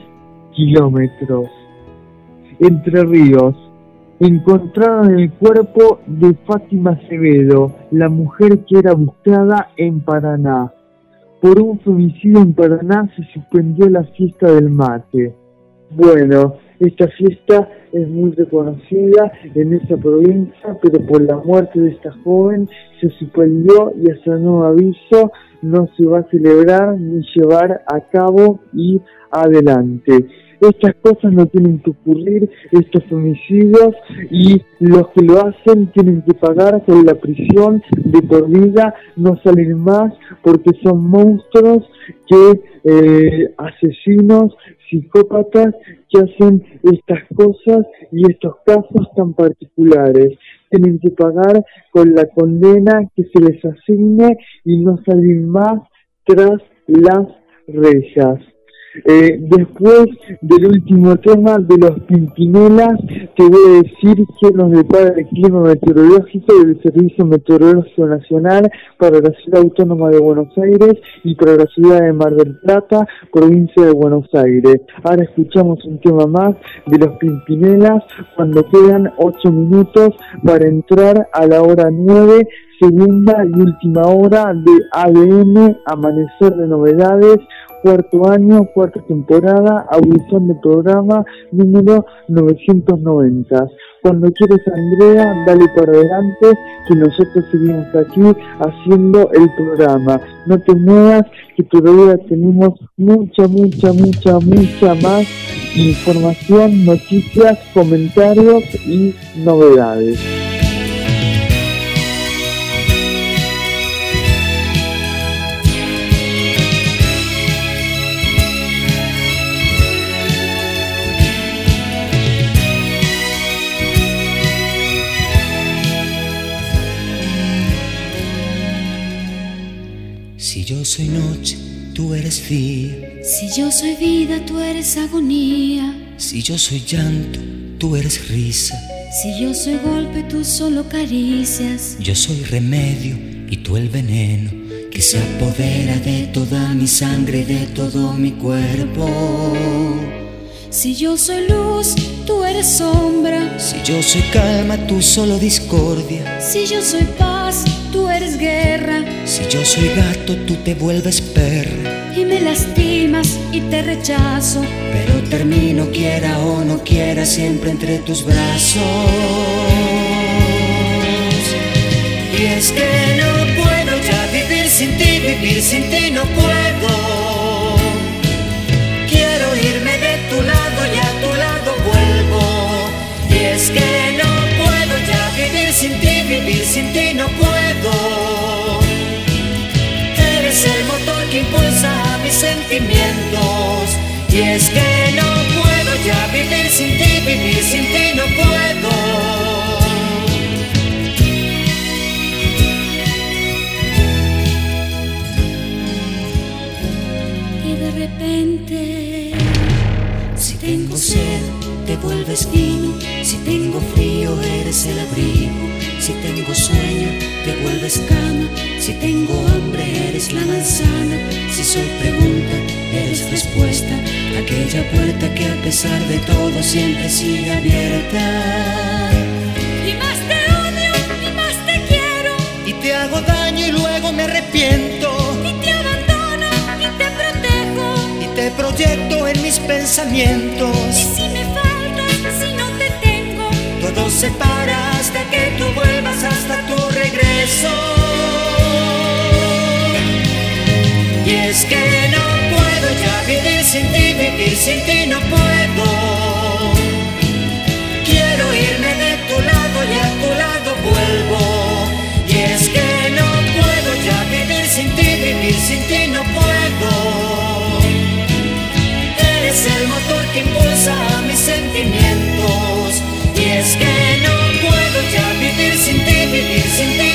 kilómetros. Entre Ríos, encontraron el cuerpo de Fátima Acevedo, la mujer que era buscada en Paraná. Por un femicidio en Paraná se suspendió la fiesta del mate. Bueno, esta fiesta es muy reconocida en esa provincia, pero por la muerte de esta joven se suspendió y hasta nuevo aviso no se va a celebrar ni llevar a cabo y adelante. Estas cosas no tienen que ocurrir, estos homicidios, y los que lo hacen tienen que pagar con la prisión de por vida, no salir más porque son monstruos que eh, asesinos, psicópatas que hacen estas cosas y estos casos tan particulares. Tienen que pagar con la condena que se les asigne y no salir más tras las rejas. Eh, después del último tema de los Pimpinelas, te voy a decir que nos depara el clima meteorológico del Servicio Meteorológico Nacional para la Ciudad Autónoma de Buenos Aires y para la ciudad de Mar del Plata, provincia de Buenos Aires. Ahora escuchamos un tema más de los Pimpinelas cuando quedan 8 minutos para entrar a la hora 9 segunda y última hora de ADN, Amanecer de Novedades, cuarto año, cuarta temporada, audición de programa número 990. Cuando quieres Andrea, dale para adelante, que nosotros seguimos aquí haciendo el programa. No te muevas, que todavía tenemos mucha, mucha, mucha, mucha más información, noticias, comentarios y novedades. Soy noche, tú eres día. Si yo soy vida, tú eres agonía. Si yo soy llanto, tú eres risa. Si yo soy golpe, tú solo caricias. Yo soy remedio y tú el veneno que se apodera de toda mi sangre y de todo mi cuerpo. Si yo soy luz, tú eres sombra. Si yo soy calma, tú solo discordia. Si yo soy paz, tú eres guerra. Si yo soy gato, tú te vuelves perra. Y me lastimas y te rechazo. Pero termino, quiera o no quiera, siempre entre tus brazos. Y es que no puedo ya vivir sin ti, vivir sin ti no puedo. Es que no puedo ya vivir sin ti, vivir sin ti no puedo. Eres el motor que impulsa mis sentimientos. Y es que no puedo ya vivir sin ti, vivir sin ti no puedo. Y de repente, Si tengo sed, te vuelves vino. Si tengo frío, eres el abrigo. Si tengo sueño, te vuelves cama. Si tengo hambre, eres la manzana. Si soy pregunta, eres respuesta. Aquella puerta que a pesar de todo siempre sigue abierta. y más te odio y más te quiero. Y te hago daño y luego me arrepiento. Y te abandono y te protejo. Y te proyecto en mis pensamientos. Y si tengo. Todo se para hasta que tú vuelvas hasta tu regreso. Y es que no puedo ya vivir sin ti, vivir sin ti no puedo. Quiero irme de tu lado y a tu lado vuelvo. Y es que no puedo ya vivir sin ti, vivir sin ti no puedo. Eres el motor que impulsa mis sentimientos. Es que no puedo ya vivir sin ti, vivir sin ti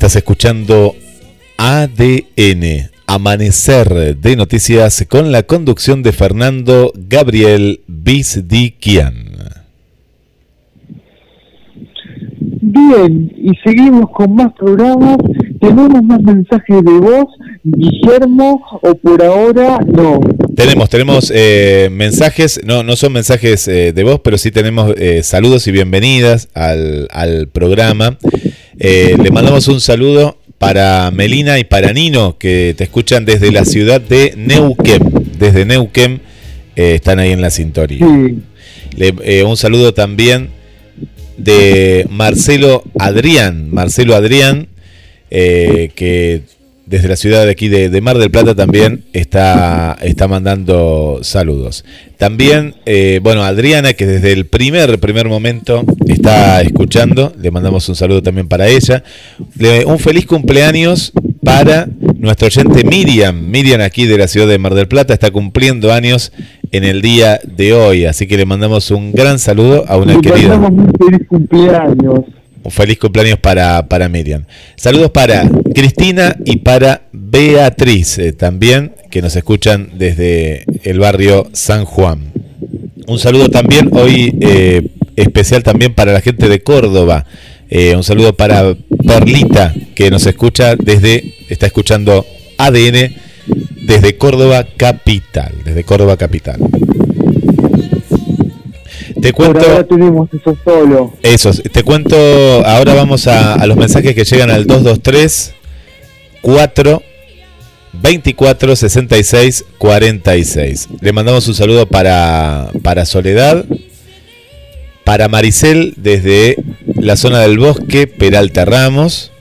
Estás escuchando ADN, Amanecer de Noticias, con la conducción de Fernando Gabriel Bizdiquian. Bien, y seguimos con más programas. ¿Tenemos más mensajes de voz, Guillermo, o por ahora no? Tenemos, tenemos eh, mensajes, no, no son mensajes eh, de voz, pero sí tenemos eh, saludos y bienvenidas al, al programa. Eh, le mandamos un saludo para Melina y para Nino, que te escuchan desde la ciudad de Neuquén. Desde Neuquén eh, están ahí en la. Le- eh, un saludo también de Marcelo Adrián. Marcelo Adrián, que desde la ciudad de aquí de, de Mar del Plata también está, está mandando saludos. También, eh, bueno, Adriana, que desde el primer, primer momento está escuchando, le mandamos un saludo también para ella. Le- un feliz cumpleaños para nuestro oyente Miriam. Miriam aquí de la ciudad de Mar del Plata está cumpliendo años en el día de hoy, así que le mandamos un gran saludo a una Le querida. mandamos un feliz cumpleaños. Feliz cumpleaños para, para Miriam. Saludos para Cristina y para Beatriz, eh, también, que nos escuchan desde el barrio San Juan. Un saludo también hoy eh, especial también para la gente de Córdoba. Eh, un saludo para Perlita, que nos escucha desde, está escuchando ADN desde Córdoba Capital. Desde Córdoba Capital. Te Por cuento. ahora tenemos eso solo. Eso, te cuento, ahora vamos a, a los mensajes que llegan al 223 4 24 66 46. Le mandamos un saludo para, para Soledad, para Maricel desde la zona del bosque, Peralta Ramos.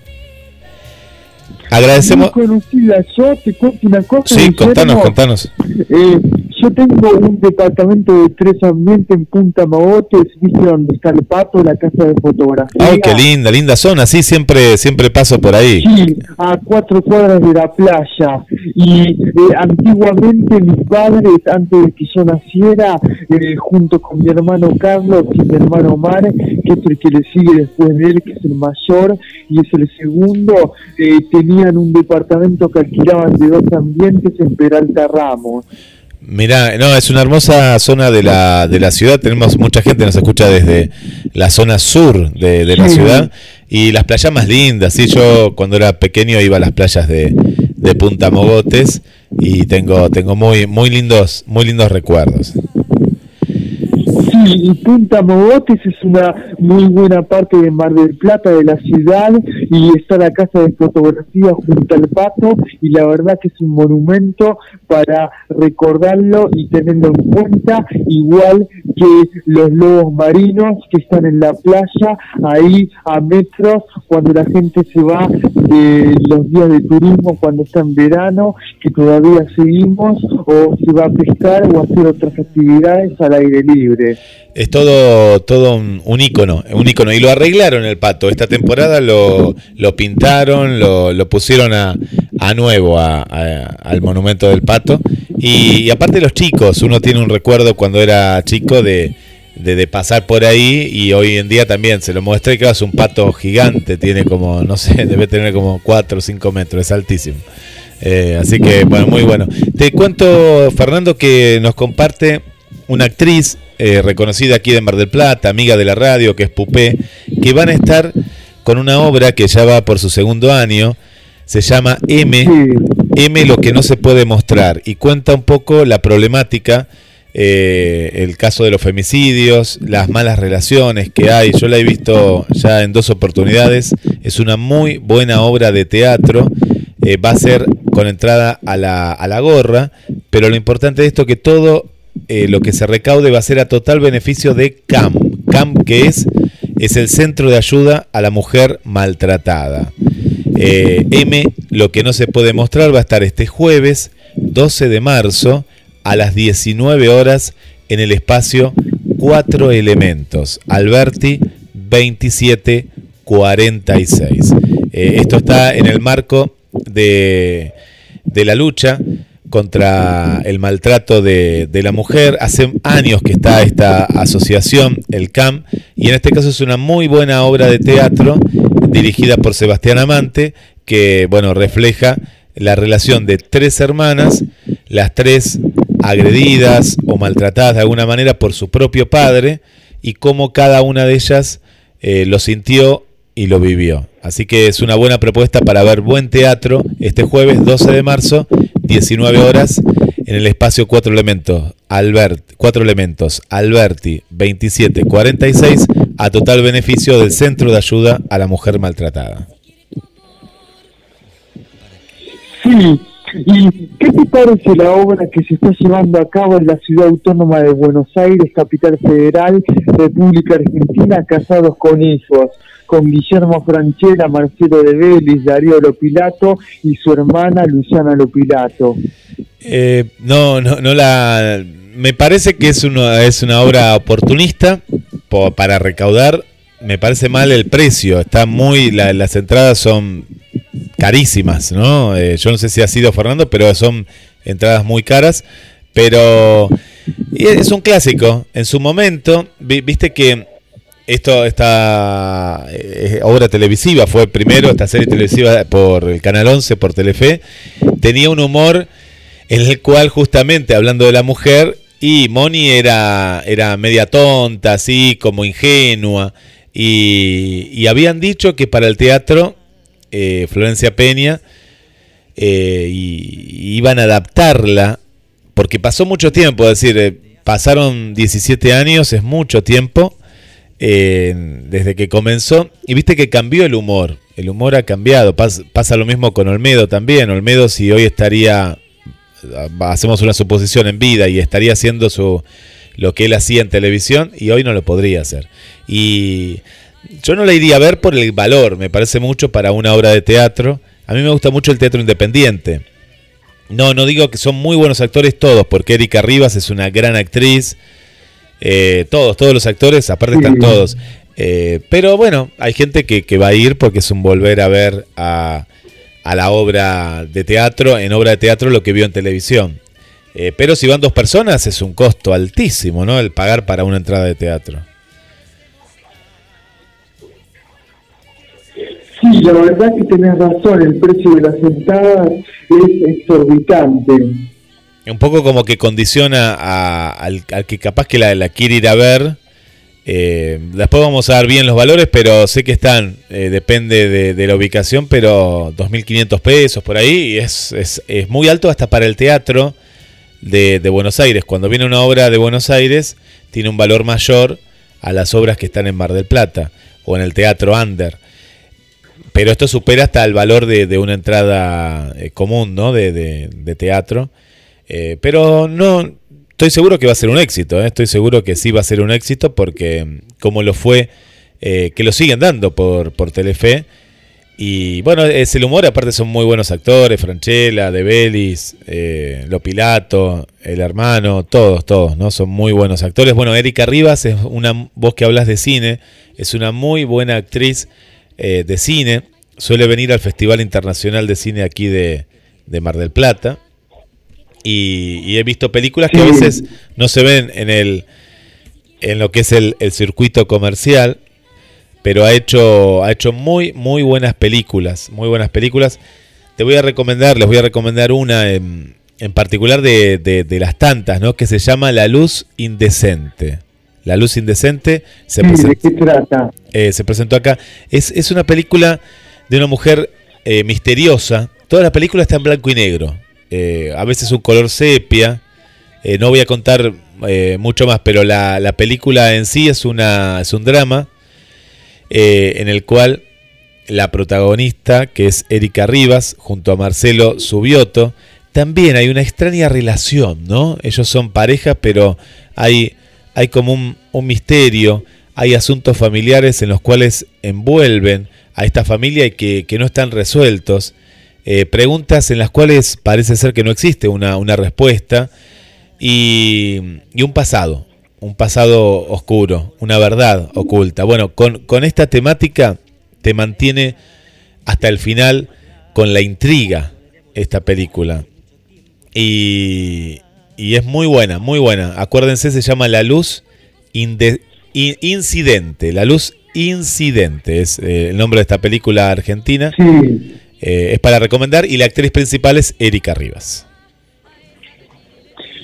Agradecemos. Conocida yo, te cuento una cosa. Sí, contanos, contanos. Eh, yo tengo un departamento de tres ambientes en Punta Magotes, viste donde está el pato, la casa de fotografía. Ay, qué linda, linda zona. Sí, siempre, siempre paso por ahí. Sí, a cuatro cuadras de la playa. Y eh, antiguamente mis padres, antes de que yo naciera, eh, junto con mi hermano Carlos y mi hermano Omar, que es el que le sigue después de él, que es el mayor y es el segundo, eh, tenían un departamento que alquilaban de dos ambientes en Peralta Ramos. Mirá, no, es una hermosa zona de la, de la ciudad. Tenemos mucha gente que nos escucha desde la zona sur de, de la ciudad. Y las playas más lindas. Sí, yo cuando era pequeño iba a las playas de, de Punta Mogotes y tengo, tengo muy, muy lindos, muy lindos recuerdos. Y Punta Mogotes es una muy buena parte de Mar del Plata, de la ciudad, y está la casa de fotografía junto al pato, y la verdad que es un monumento para recordarlo y tenerlo en cuenta, igual que los lobos marinos que están en la playa, ahí a metros, cuando la gente se va de los días de turismo, cuando está en verano, que todavía seguimos, o se va a pescar o a hacer otras actividades al aire libre. Es todo, todo un, un ícono, un ícono. Y lo arreglaron el pato. Esta temporada lo, lo pintaron, lo, lo pusieron a, a nuevo a- al monumento del pato. Y, y aparte los chicos, uno tiene un recuerdo cuando era chico de, de, pasar por ahí y hoy en día también se lo mostré que es un pato gigante, tiene como, no sé, (laughs) debe tener como 4 o 5 metros, es altísimo. Eh, así que, bueno, muy bueno. Te cuento, Fernando, que nos comparte una actriz eh, reconocida aquí de Mar del Plata, amiga de la radio, que es Pupé, que van a estar con una obra que ya va por su segundo año, se llama M, M lo que no se puede mostrar, y cuenta un poco la problemática, eh, el caso de los femicidios, las malas relaciones que hay, yo la he visto ya en dos oportunidades, es una muy buena obra de teatro, eh, va a ser con entrada a la, a la gorra, pero lo importante de esto es que todo eh, lo que se recaude va a ser a total beneficio de CAM. CAM que es, es el Centro de Ayuda a la Mujer Maltratada. Eh, M, lo que no se puede mostrar, va a estar este jueves 12 de marzo a las 19 horas en el espacio Cuatro Elementos, Alberti 2746. Eh, esto está en el marco de, de la lucha contra el maltrato de, de, la mujer. Hace años que está esta asociación, el CAM, y en este caso es una muy buena obra de teatro dirigida por Sebastián Amante, que bueno, refleja la relación de tres hermanas, las tres agredidas o maltratadas de alguna manera por su propio padre, y cómo cada una de ellas eh, lo sintió y lo vivió. Así que es una buena propuesta para ver buen teatro este jueves 12 de marzo, 19 horas, en el espacio Cuatro Elementos, Albert, Cuatro Elementos, Alberti 2746, a total beneficio del Centro de Ayuda a la Mujer Maltratada. Sí, ¿y qué te parece la obra que se está llevando a cabo en la ciudad autónoma de Buenos Aires, capital federal, República Argentina, casados con hijos? Con Guillermo Franchella, Marcelo de Vélez, Darío Lopilato y su hermana Luciana Lopilato. Eh, no, no, no la. Me parece que es una, es una obra oportunista para recaudar. Me parece mal el precio. Está muy. las entradas son carísimas, ¿no? Eh, yo no sé si ha sido Fernando, pero son entradas muy caras. Pero es un clásico. En su momento, viste que esto, esta eh, obra televisiva fue primero, esta serie televisiva por el Canal 11, por Telefe, tenía un humor en el cual justamente hablando de la mujer, y Moni era, era media tonta, así como ingenua, y, habían dicho que para el teatro, eh, Florencia Peña, eh, y, iban a adaptarla, porque pasó mucho tiempo, es decir, pasaron 17 años, es mucho tiempo, desde que comenzó. Y viste que cambió el humor. El humor ha cambiado. pasa lo mismo con Olmedo también. Olmedo si hoy estaría, hacemos una suposición en vida y estaría haciendo su, lo que él hacía en televisión y hoy no lo podría hacer. Y yo no la iría a ver por el valor. Me parece mucho para una obra de teatro. A mí me gusta mucho el teatro independiente. No, no digo que son muy buenos actores todos, porque Erika Rivas es una gran actriz. Eh, todos, todos los actores, aparte están todos. Eh, pero bueno, hay gente que, va a ir porque es un volver a ver a, la obra de teatro, en obra de teatro lo que vio en televisión. Eh, pero si van dos personas es un costo altísimo, ¿no? El pagar para una entrada de teatro. Sí, la verdad que tenés razón, el precio de las entradas es exorbitante un poco como que condiciona al, que capaz que la, quiere ir a ver. Eh, después vamos a dar bien los valores, pero sé que están, eh, depende de, la ubicación, pero 2.500 pesos por ahí, es, es, es, muy alto hasta para el teatro de, de, Buenos Aires. Cuando viene una obra de Buenos Aires, tiene un valor mayor a las obras que están en Mar del Plata o en el Teatro Under. Pero esto supera hasta el valor de, una entrada eh, común ¿no? de, de teatro. Eh, pero no, estoy seguro que va a ser un éxito, ¿eh? estoy seguro que sí va a ser un éxito porque mm, como lo fue, eh, que lo siguen dando por, por Telefe. Y bueno, es el humor, aparte son muy buenos actores, Franchella, De Belis, Lo Pilato, el hermano, todos, todos, ¿no? Son muy buenos actores. Bueno, Erika Rivas es una voz que hablas de cine, es una muy buena actriz de cine, suele venir al Festival Internacional de Cine aquí de, de Mar del Plata. Y, he visto películas que a veces no se ven en el en lo que es el, circuito comercial, pero ha hecho, ha hecho muy, muy buenas películas, muy buenas películas. Te voy a recomendar, les voy a recomendar una en, en particular de, de, las tantas, ¿no? Que se llama La Luz Indecente. La Luz Indecente se, presentó, eh, se presentó acá. Es, es, una película de una mujer eh, misteriosa. Toda la película está en blanco y negro. Eh, a veces un color sepia. Eh, no voy a contar eh, mucho más, pero la, la, película en sí es, una, es un drama en el cual la protagonista, que es Erika Rivas, junto a Marcelo Subioto, también hay una extraña relación, ¿no? Ellos son pareja, pero hay, hay como un, un misterio, hay asuntos familiares en los cuales envuelven a esta familia y que, que no están resueltos. Eh, preguntas en las cuales parece ser que no existe una, respuesta, y, un pasado, un pasado oscuro, una verdad oculta. Bueno, con, con esta temática te mantiene hasta el final con la intriga esta película. Y, y es muy buena, muy buena. Acuérdense, se llama La Luz Incidente. La Luz Incidente es eh, el nombre de esta película argentina. Eh, es para recomendar y la actriz principal es Erika Rivas.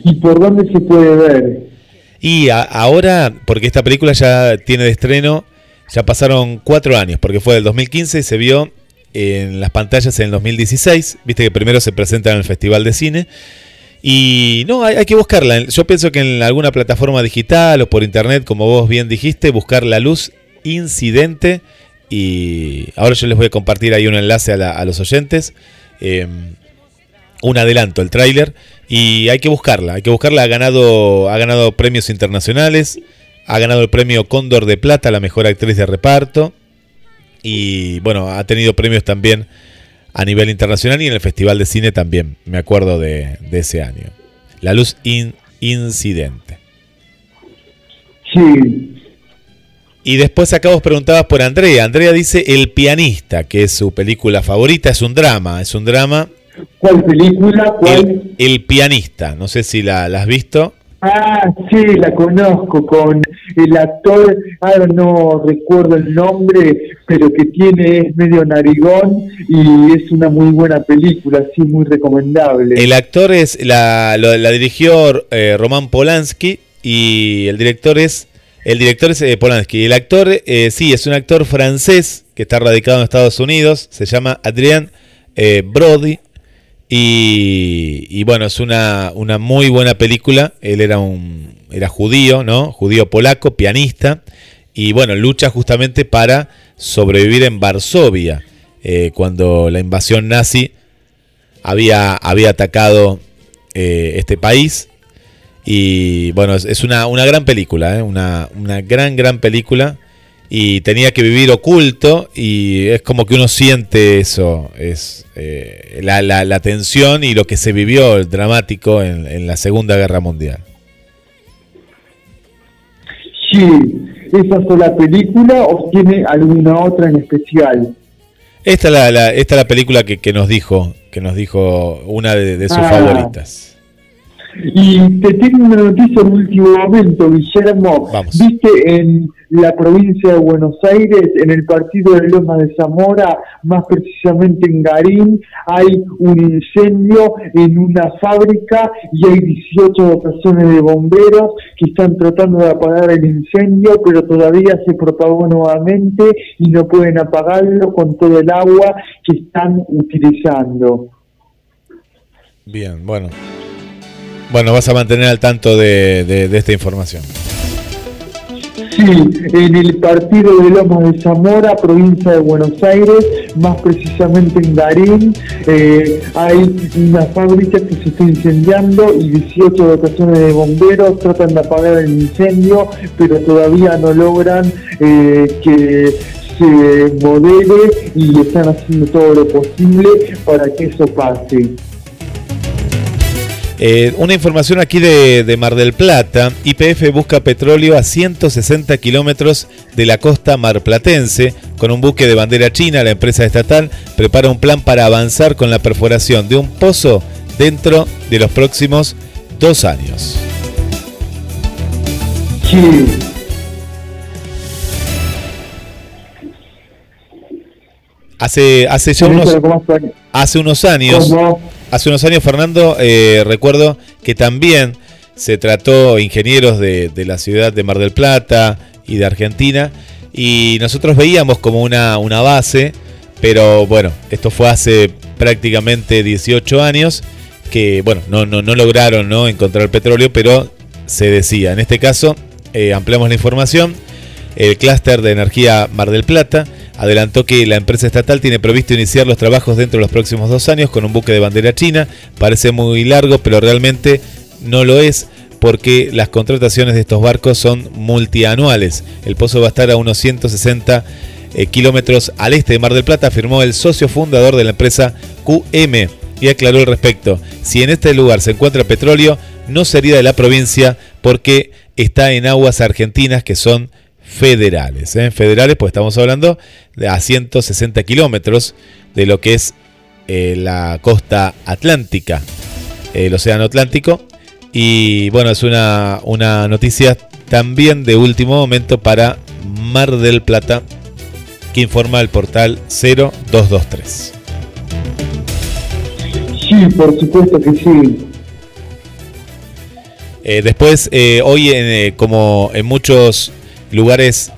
¿Y por dónde se puede ver? Y ahora, porque esta película ya tiene de estreno, ya pasaron cuatro años, porque fue del 2015 y se vio en las pantallas en el 2016. Viste que primero se presenta en el Festival de Cine. Y no, hay, que buscarla. Yo pienso que en alguna plataforma digital o por internet, como vos bien dijiste, buscar la luz incidente. Y ahora yo les voy a compartir ahí un enlace a, los oyentes. Em, un adelanto, el tráiler. Y hay que buscarla, hay que buscarla. Ha ganado, ha ganado premios internacionales. Ha ganado el premio Cóndor de Plata, la mejor actriz de reparto. Y bueno, ha tenido premios también a nivel internacional y en el Festival de Cine también. Me acuerdo de, ese año. La luz incidente. Sí. Y después acá vos preguntabas por Andrea. Andrea dice El pianista, que es su película favorita, es un drama, es un drama. ¿Cuál película? ¿Cuál? El, pianista, no sé si la, la has visto. Ah, sí, la conozco con el actor, ahora no recuerdo el nombre, pero que tiene, es medio narigón y es una muy buena película, sí, muy recomendable. El actor es, la, la dirigió eh, Roman Polanski y el director es, el director es eh, Polanski. El actor, eh, sí, es un actor francés que está radicado en Estados Unidos, se llama Adrian Brody y, bueno, es una, una, muy buena película. Él era un era judío, ¿no? Judío polaco, pianista. Y bueno, lucha justamente para sobrevivir en Varsovia, eh, cuando la invasión nazi había, había atacado eh, este país. Y bueno, es, una, una, gran película, ¿eh? una, una gran, gran película y tenía que vivir oculto y es como que uno siente eso, es eh, la, la, tensión y lo que se vivió el dramático en, la Segunda Guerra Mundial. Sí, ¿esa fue la película o tiene alguna otra en especial? Esta es la, esta la película que, que, nos dijo, que nos dijo una de, sus ah. favoritas. Y te tengo una noticia en último momento, Guillermo. Viste en la provincia de Buenos Aires, en el partido de Loma de Zamora, más precisamente en Garín, hay un incendio en una fábrica y hay 18 dotaciones de bomberos que están tratando de apagar el incendio, pero todavía se propagó nuevamente y no pueden apagarlo con todo el agua que están utilizando. Bien, bueno. Bueno, vas a mantener al tanto de, esta información. Sí, en el partido de Lomas de Zamora, provincia de Buenos Aires, más precisamente en Garín, eh, hay una fábrica que se está incendiando y 18 dotaciones de bomberos tratan de apagar el incendio, pero todavía no logran eh, que se modere y están haciendo todo lo posible para que eso pase. Eh, una información aquí de, Mar del Plata. IPF busca petróleo a 160 kilómetros de la costa marplatense. Con un buque de bandera china, la empresa estatal prepara un plan para avanzar con la perforación de un pozo dentro de los próximos dos años. Hace, hace ya unos, hace unos años, hace unos años, Fernando, eh, recuerdo que también se trató ingenieros de, la ciudad de Mar del Plata y de Argentina, y nosotros veíamos como una, una base, pero bueno, esto fue hace prácticamente 18 años, que bueno, no, no, no lograron ¿no? encontrar petróleo, pero se decía, en este caso, eh, ampliamos la información, el clúster de energía Mar del Plata, adelantó que la empresa estatal tiene previsto iniciar los trabajos dentro de los próximos dos años con un buque de bandera china. Parece muy largo, pero realmente no lo es porque las contrataciones de estos barcos son multianuales. El pozo va a estar a unos 160 eh, kilómetros al este de Mar del Plata, afirmó el socio fundador de la empresa QM y aclaró al respecto. Si en este lugar se encuentra petróleo, no sería de la provincia porque está en aguas argentinas que son federales. ¿eh? Federales, pues estamos hablando de a 160 kilómetros de lo que es eh, la costa atlántica, el océano Atlántico. Y bueno, es una, una noticia también de último momento para Mar del Plata, que informa el portal 0223. Sí, por supuesto que sí. Eh, después, eh, hoy, en, eh, como en muchos lugares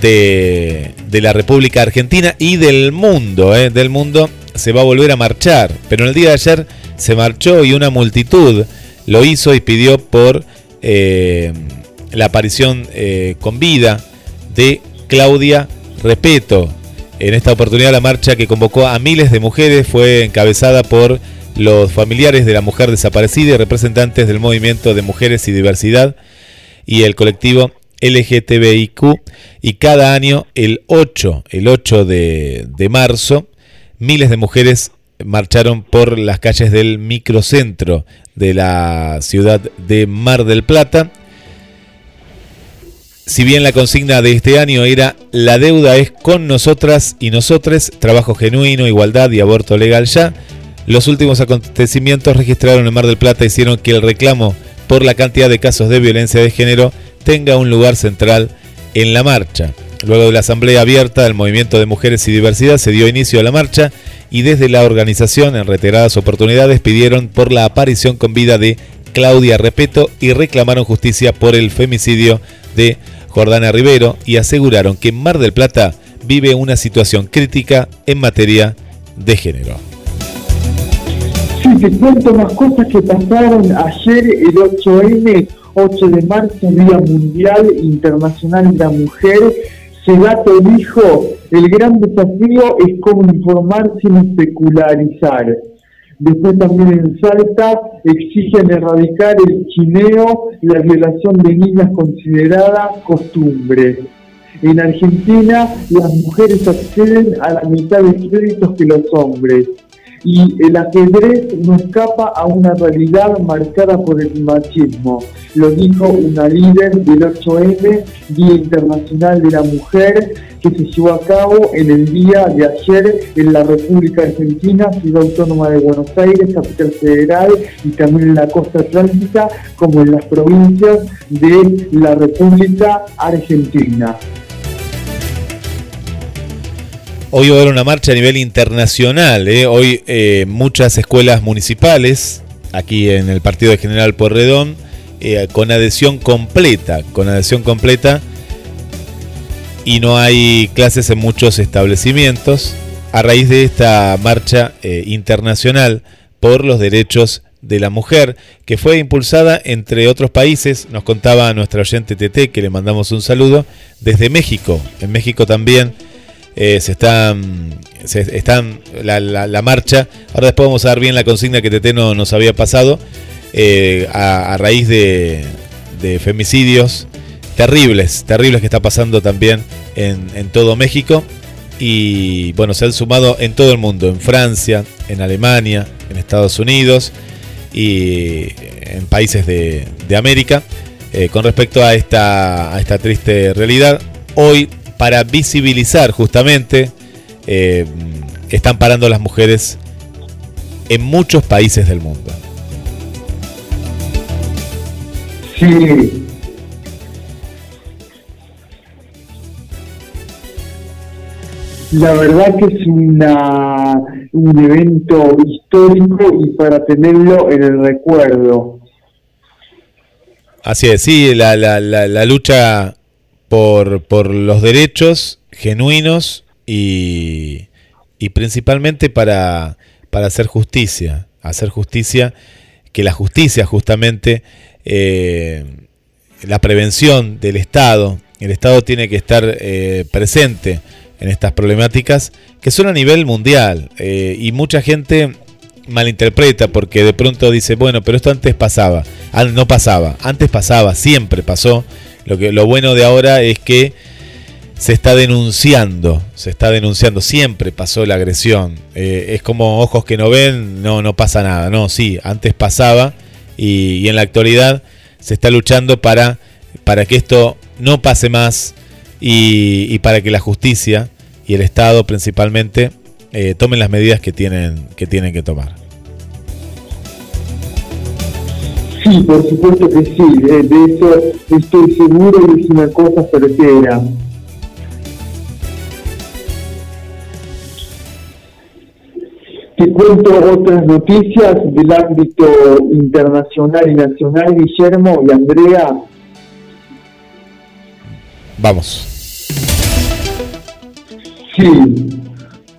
de, la República Argentina y del mundo, del mundo, se va a volver a marchar. Pero en el día de ayer se marchó y una multitud lo hizo y pidió por la aparición con vida de Claudia Repeto. En esta oportunidad la marcha que convocó a miles de mujeres fue encabezada por los familiares de la mujer desaparecida y representantes del movimiento de mujeres y diversidad y el colectivo LGTBIQ y cada año el 8, el 8 de, de marzo, miles de mujeres marcharon por las calles del microcentro de la ciudad de Mar del Plata. Si bien la consigna de este año era la deuda es con nosotras y nosotros, trabajo genuino, igualdad y aborto legal ya, los últimos acontecimientos registrados en Mar del Plata hicieron que el reclamo por la cantidad de casos de violencia de género tenga un lugar central en la marcha. Luego de la asamblea abierta del Movimiento de Mujeres y Diversidad se dio inicio a la marcha y desde la organización en reiteradas oportunidades pidieron por la aparición con vida de Claudia Repeto y reclamaron justicia por el femicidio de Jordana Rivero y aseguraron que Mar del Plata vive una situación crítica en materia de género. Sí, te cuento más cosas que pasaron ayer, el 8M, 8 de marzo, Día Mundial Internacional de la Mujer. Segato dijo, el gran desafío es cómo informar sin especularizar. Después también en Salta exigen erradicar el chineo, la violación de niñas considerada costumbre. En Argentina las mujeres acceden a la mitad de créditos que los hombres y el ajedrez no escapa a una realidad marcada por el machismo. Lo dijo una líder del 8M, Día Internacional de la Mujer, que se llevó a cabo en el día de ayer en la República Argentina, Ciudad Autónoma de Buenos Aires, capital federal, y también en la costa atlántica, como en las provincias de la República Argentina. Hoy va a haber una marcha a nivel internacional. ¿eh? Hoy eh, muchas escuelas municipales, aquí en el partido de General Porredón, eh, con adhesión completa, con adhesión completa. Y no hay clases en muchos establecimientos a raíz de esta marcha internacional por los derechos de la mujer, que fue impulsada entre otros países, nos contaba nuestra oyente TT, que le mandamos un saludo, desde México. En México también eh, se están, se están la, marcha. Ahora después vamos a dar bien la consigna que TT no, nos había pasado eh, a, raíz de, femicidios terribles, terribles que está pasando también en, todo México. Y bueno, se han sumado en todo el mundo, en Francia, en Alemania, en Estados Unidos y en países de, de América. Eh, con respecto a esta, a esta triste realidad, hoy para visibilizar justamente eh, están parando las mujeres en muchos países del mundo. Sí. La verdad que es una, un evento histórico y para tenerlo en el recuerdo. Así es, sí, la, la, la, la lucha por, los derechos genuinos y, principalmente para, para, hacer justicia, hacer justicia, que la justicia justamente, eh, la prevención del Estado, el Estado tiene que estar eh, presente en estas problemáticas que son a nivel mundial eh, y mucha gente malinterpreta porque de pronto dice, bueno, pero esto antes pasaba, no pasaba, antes pasaba, siempre pasó lo, que, lo bueno de ahora es que se está denunciando, se está denunciando, siempre pasó la agresión. Eh, es como ojos que no ven, no, no pasa nada, no, sí, antes pasaba y, en la actualidad se está luchando para, para que esto no pase más y, para que la justicia y el Estado principalmente eh, tomen las medidas que tienen que, tienen que tomar. Sí, por supuesto que sí, de, de eso estoy seguro y es una cosa certera. Te cuento otras noticias del ámbito internacional y nacional, Guillermo y Andrea. Vamos. Sí,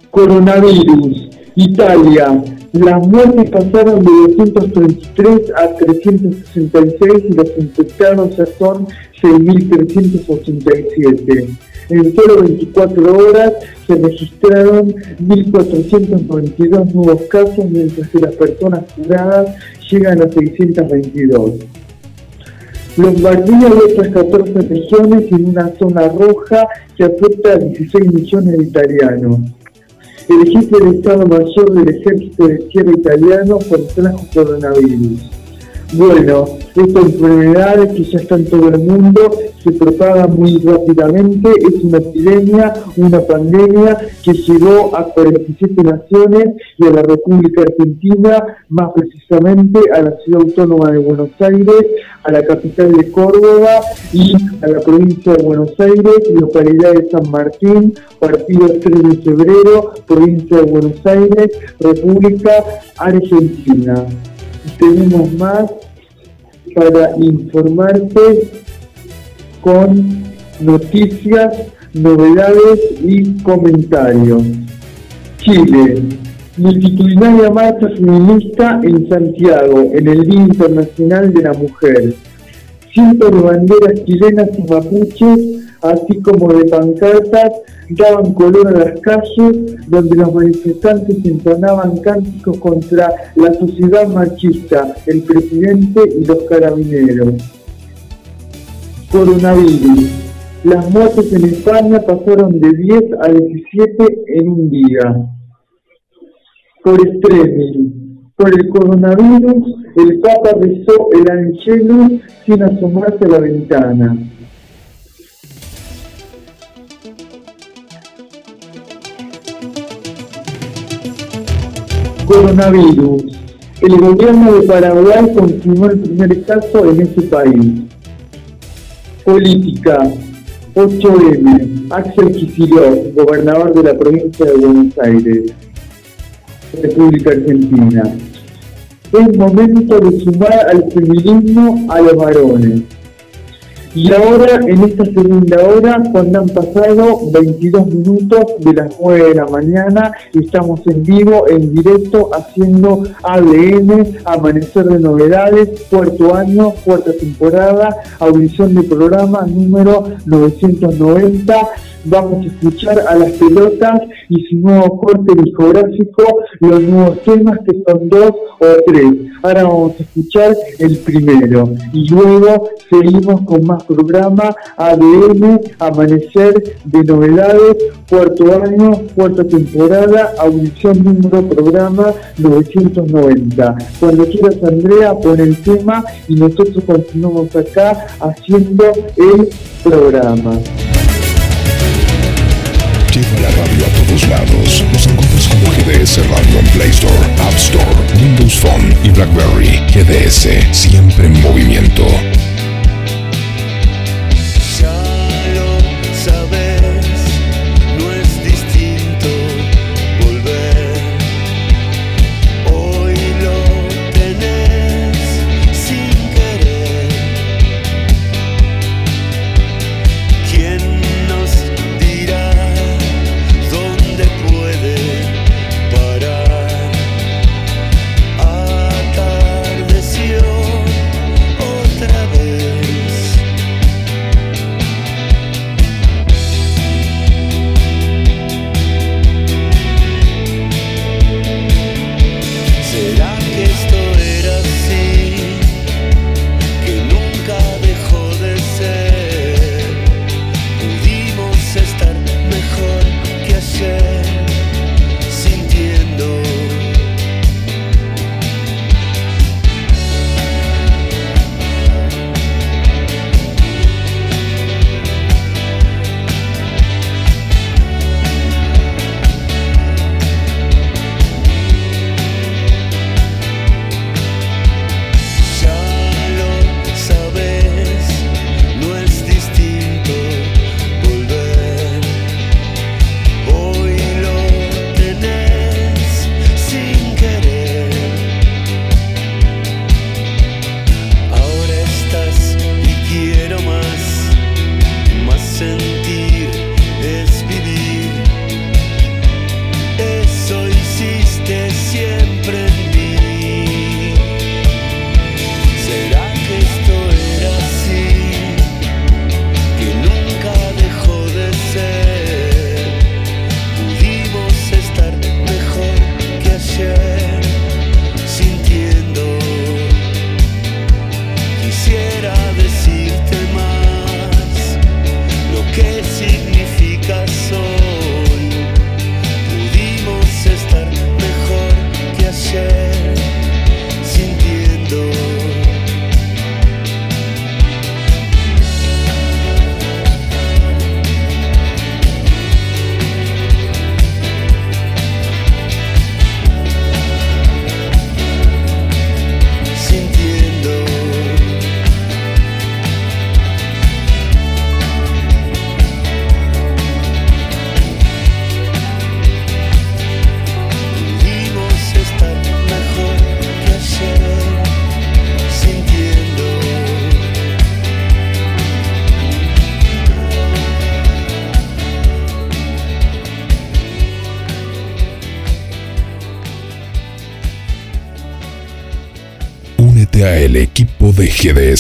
coronavirus, Italia. Las muertes pasaron de 233 a 366 y los infectados ya son 6.387. En solo 24 horas se registraron 1.492 nuevos casos, mientras que las personas curadas llegan a 622. Lombardía y otras 14 regiones en una zona roja que afecta a 16 millones de italianos. El Estado Mayor del Ejército de Tierra Italiano contrajo coronavirus. Bueno, esta enfermedad que ya está en todo el mundo se propaga muy rápidamente, es una epidemia, una pandemia que llegó a 47 naciones y a la República Argentina, más precisamente a la ciudad autónoma de Buenos Aires, a la capital de Córdoba y a la provincia de Buenos Aires, localidad de San Martín, partido 3 de febrero, provincia de Buenos Aires, República Argentina. Tenemos más para informarte con noticias, novedades y comentarios. Chile, multitudinaria marcha feminista en Santiago, en el Día Internacional de la Mujer. Cientos de banderas chilenas y mapuches así como de pancartas, daban color a las calles donde los manifestantes entonaban cánticos contra la sociedad machista, el presidente y los carabineros. Coronavirus. Las muertes en España pasaron de 10 a 17 en un día. Por streaming. Por el coronavirus, el Papa besó el Angelus sin asomarse a la ventana. Coronavirus. El gobierno de Paraguay confirmó el primer caso en ese país. Política. 8M. Axel Kicillof, gobernador de la provincia de Buenos Aires, República Argentina. Es momento de sumar al feminismo a los varones. Y ahora, en esta segunda hora, cuando han pasado 22 minutos de las 9 de la mañana, estamos en vivo, en directo, haciendo ADN, Amanecer de Novedades, cuarto año, cuarta temporada, audición de programa número 990 vamos a escuchar a las pelotas y su nuevo corte discográfico, los nuevos temas que son dos o tres. Ahora vamos a escuchar el primero y luego seguimos con más programa ADN, Amanecer de Novedades, cuarto año, cuarta temporada, audición número programa 990. Cuando quieras Andrea, pon el tema y nosotros continuamos acá haciendo el programa. Lleva la radio a todos lados. Como GDS Radio Play Store, App Store, Windows Phone y BlackBerry. GDS, siempre en movimiento.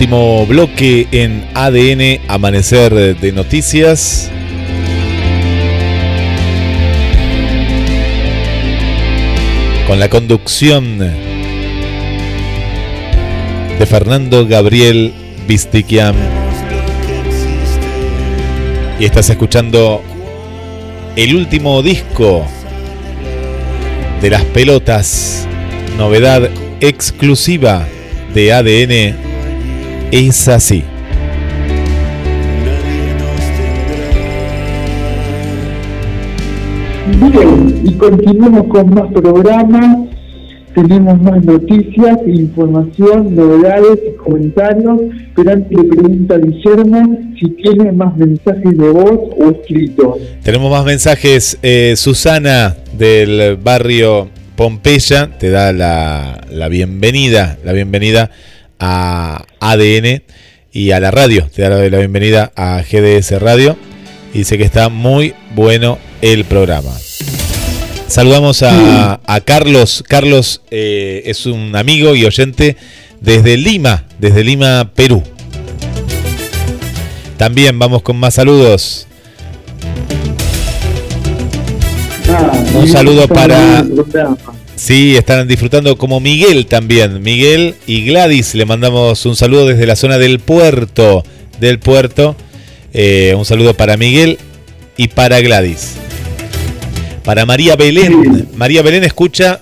Último bloque en ADN Amanecer de Noticias. Con la conducción de Fernando Gabriel Vistiquiam. Y estás escuchando el último disco de las pelotas, novedad exclusiva de ADN es así. Bien, y continuamos con más programas, tenemos más noticias, información, novedades y comentarios, pero antes le pregunto a Guillermo si tiene más mensajes de voz o escritos. Tenemos más mensajes, eh, Susana del barrio Pompeya te da la, la bienvenida, la bienvenida a ADN y a la radio. Te da la bienvenida a GDS Radio. Y dice que está muy bueno el programa. Saludamos a, Carlos. Carlos eh, es un amigo y oyente desde Lima, desde Lima, Perú. También vamos con más saludos. Ah, un saludo para Sí, están disfrutando como Miguel también. Miguel y Gladys, le mandamos un saludo desde la zona del puerto. Del puerto. Eh, un saludo para Miguel y para Gladys. Para María Belén. María Belén escucha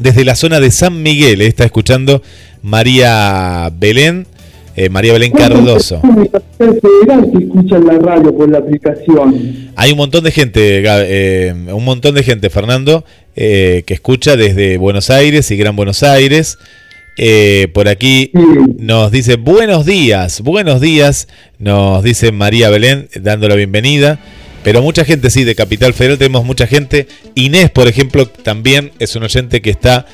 desde la zona de San Miguel. Está escuchando María Belén eh, María Belén Cardoso. escuchan la radio por la aplicación? Hay un montón de gente, eh, un montón de gente, Fernando, eh, que escucha desde Buenos Aires y Gran Buenos Aires. por aquí nos dice buenos días, buenos días, nos dice María Belén dando la bienvenida. Pero mucha gente, sí, de Capital Federal tenemos mucha gente. Inés, por ejemplo, también es un oyente que está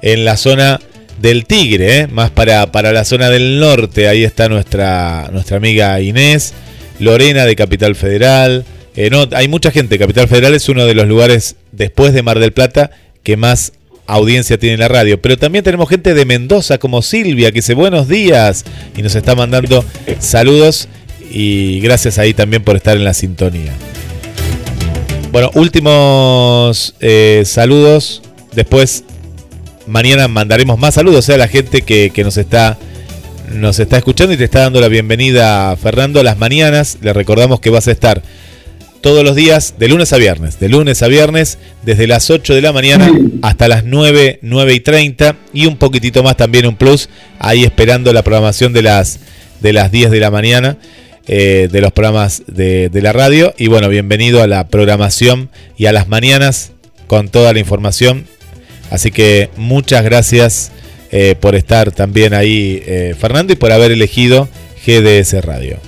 en la zona del Tigre, ¿eh? más para, para la zona del norte. Ahí está nuestra, nuestra amiga Inés. Lorena de Capital Federal. Eh, no, hay mucha gente. Capital Federal es uno de los lugares, después de Mar del Plata, que más audiencia tiene la radio. Pero también tenemos gente de Mendoza como Silvia, que dice buenos días y nos está mandando saludos. Y gracias ahí también por estar en la sintonía. Bueno, últimos eh, saludos. Después, mañana mandaremos más saludos a la gente que, nos está nos está escuchando y te está dando la bienvenida, Fernando, las mañanas. Le recordamos que vas a estar todos los días, de lunes a viernes, de lunes a viernes, desde las 8 de la mañana hasta las 9, 9 y 30, y un poquitito más también un plus, ahí esperando la programación de las, de las 10 de la mañana. Eh, de los programas de, la radio. Y bueno, bienvenido a la programación y a las mañanas con toda la información. Así que muchas gracias eh, por estar también ahí, eh, Fernando, y por haber elegido GDS Radio.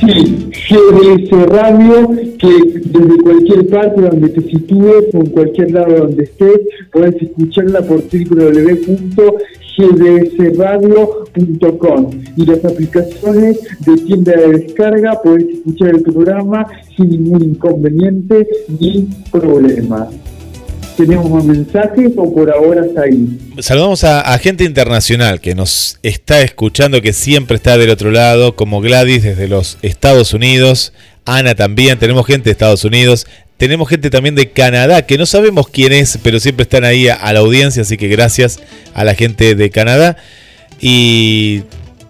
Sí, GDS Radio, que desde cualquier parte donde te sitúes o en cualquier lado donde estés, puedes escucharla por www gdsradio.com y las aplicaciones de tienda de descarga podés escuchar el programa sin ningún inconveniente ni problema. ¿Tenemos más mensajes o por ahora está ahí? Saludamos a, gente internacional que nos está escuchando, que siempre está del otro lado, como Gladys desde los Estados Unidos, Ana también, tenemos gente de Estados Unidos, tenemos gente también de Canadá, que no sabemos quién es, pero siempre están ahí a, la audiencia, así que gracias a la gente de Canadá. Y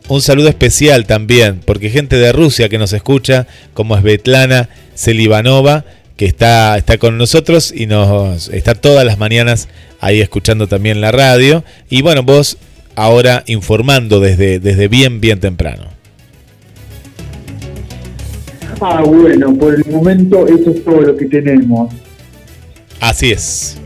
un saludo especial también, porque gente de Rusia que nos escucha, como es Betlana Selivanova, que está, está con nosotros y nos está todas las mañanas ahí escuchando también la radio. Y bueno, vos ahora informando desde, desde bien, bien temprano. Ah, bueno, por el momento eso es todo lo que tenemos. Así es.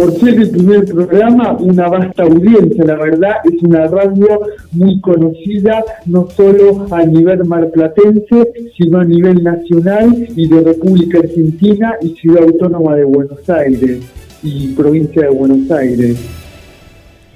Por ser el primer programa, una vasta audiencia, la verdad, es una radio muy conocida, no solo a nivel marplatense, sino a nivel nacional y de República Argentina y Ciudad Autónoma de Buenos Aires y provincia de Buenos Aires.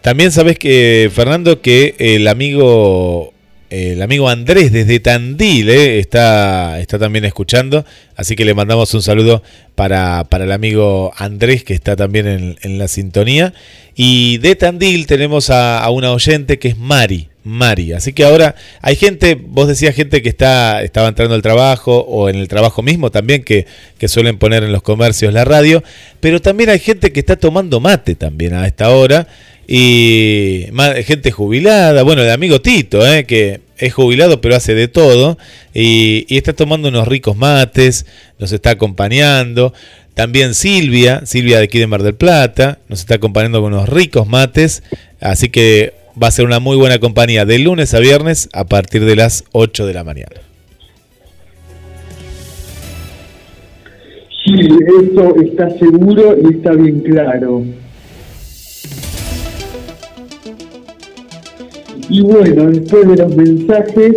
También sabes que, Fernando, que el amigo el amigo Andrés desde Tandil eh, está, está también escuchando, así que le mandamos un saludo para, el amigo Andrés que está también en, la sintonía. Y de Tandil tenemos a, una oyente que es Mari, Mari. Así que ahora hay gente, vos decías gente que está, estaba entrando al trabajo o en el trabajo mismo también, que, que suelen poner en los comercios la radio, pero también hay gente que está tomando mate también a esta hora y gente jubilada, bueno, el amigo Tito, eh, que es jubilado pero hace de todo y, está tomando unos ricos mates, nos está acompañando. También Silvia, Silvia de aquí de Mar del Plata, nos está acompañando con unos ricos mates, así que va a ser una muy buena compañía de lunes a viernes a partir de las 8 de la mañana. Sí, eso está seguro y está bien claro. Y bueno, después de los mensajes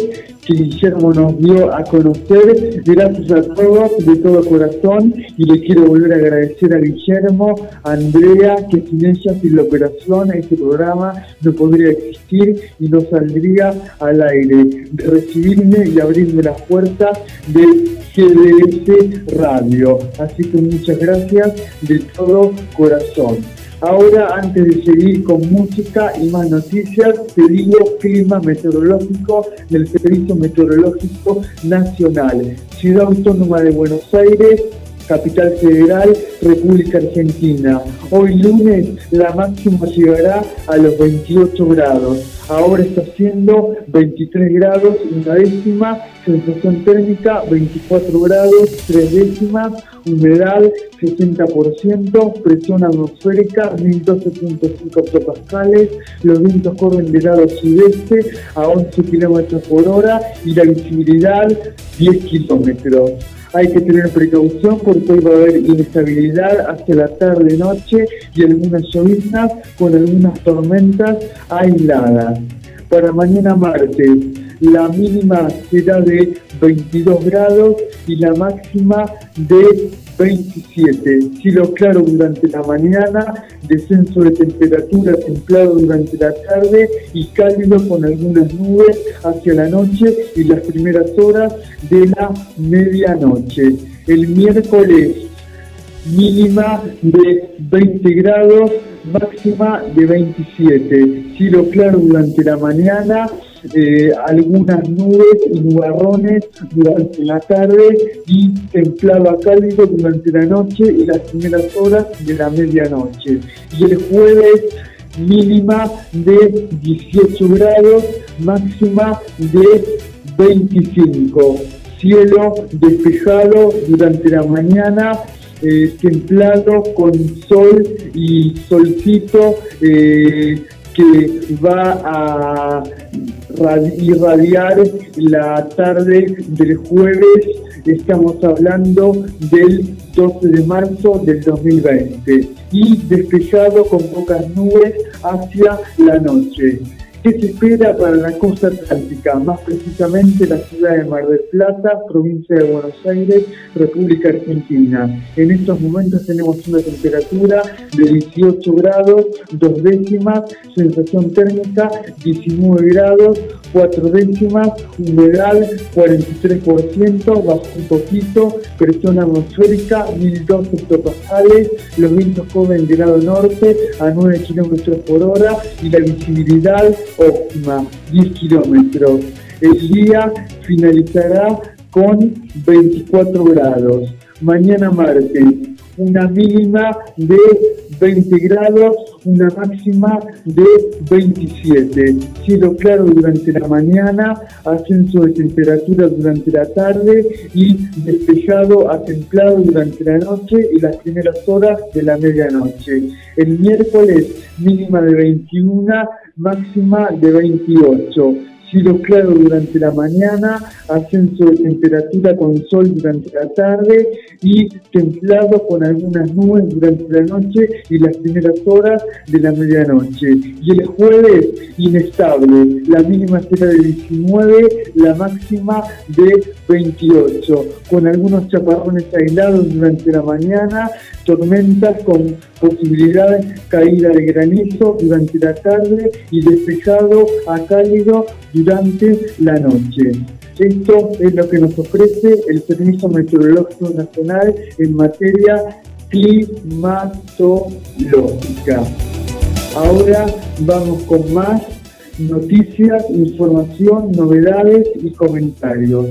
que Guillermo nos dio a conocer, gracias a todos de todo corazón y le quiero volver a agradecer a Guillermo, a Andrea, que sin ella, sin la operación, este programa no podría existir y no saldría al aire, de recibirme y abrirme las puertas de GDS Radio. Así que muchas gracias de todo corazón. Ahora, antes de seguir con música y más noticias, te digo clima meteorológico del Servicio Meteorológico Nacional. Ciudad Autónoma de Buenos Aires, Capital Federal, República Argentina. Hoy lunes la máxima llegará a los 28 grados. Ahora está haciendo 23 grados, una décima, sensación térmica 24 grados, tres décimas, humedad 60%, presión atmosférica 1275 hectopascales, los vientos corren de lado sudeste a 11 kilómetros por hora y la visibilidad 10 kilómetros hay que tener precaución porque hoy va a haber inestabilidad hacia la tarde-noche y algunas lloviznas con algunas tormentas aisladas. Para mañana martes, la mínima será de 22 grados y la máxima de 27. Cielo claro durante la mañana, descenso de temperatura templado durante la tarde y cálido con algunas nubes hacia la noche y las primeras horas de la medianoche. El miércoles mínima de 20 grados, máxima de 27. Cielo claro durante la mañana, eh, algunas nubes y nubarrones durante la tarde y templado cálido durante la noche y las primeras horas de la medianoche. Y el jueves mínima de 18 grados, máxima de 25. Cielo despejado durante la mañana, eh, templado con sol y solcito eh, que va a irradiar la tarde del jueves. Estamos hablando del 12 de marzo del 2020 y despejado con pocas nubes hacia la noche. ¿Qué se espera para la costa atlántica? Más precisamente la ciudad de Mar del Plata, provincia de Buenos Aires, República Argentina. En estos momentos tenemos una temperatura de 18 grados, dos décimas, sensación térmica 19 grados, cuatro décimas, humedad 43%, bajo un poquito, presión atmosférica 1002 hectopascales, los vientos corren de lado norte a 9 kilómetros por hora y la visibilidad óptima, 10 kilómetros. El día finalizará con 24 grados. Mañana martes, una mínima de 20 grados, una máxima de 27. Cielo claro durante la mañana, ascenso de temperatura durante la tarde y despejado a templado durante la noche y las primeras horas de la medianoche. El miércoles mínima de 21, máxima de 28 cielo claro durante la mañana, ascenso de temperatura con sol durante la tarde y templado con algunas nubes durante la noche y las primeras horas de la medianoche. Y el jueves inestable, la mínima será de 19, la máxima de 28, con algunos chaparrones aislados durante la mañana, tormentas con posibilidad caída de granizo durante la tarde y despejado a cálido durante la noche. Esto es lo que nos ofrece el Servicio Meteorológico Nacional en materia climatológica. Ahora vamos con más noticias, información, novedades y comentarios.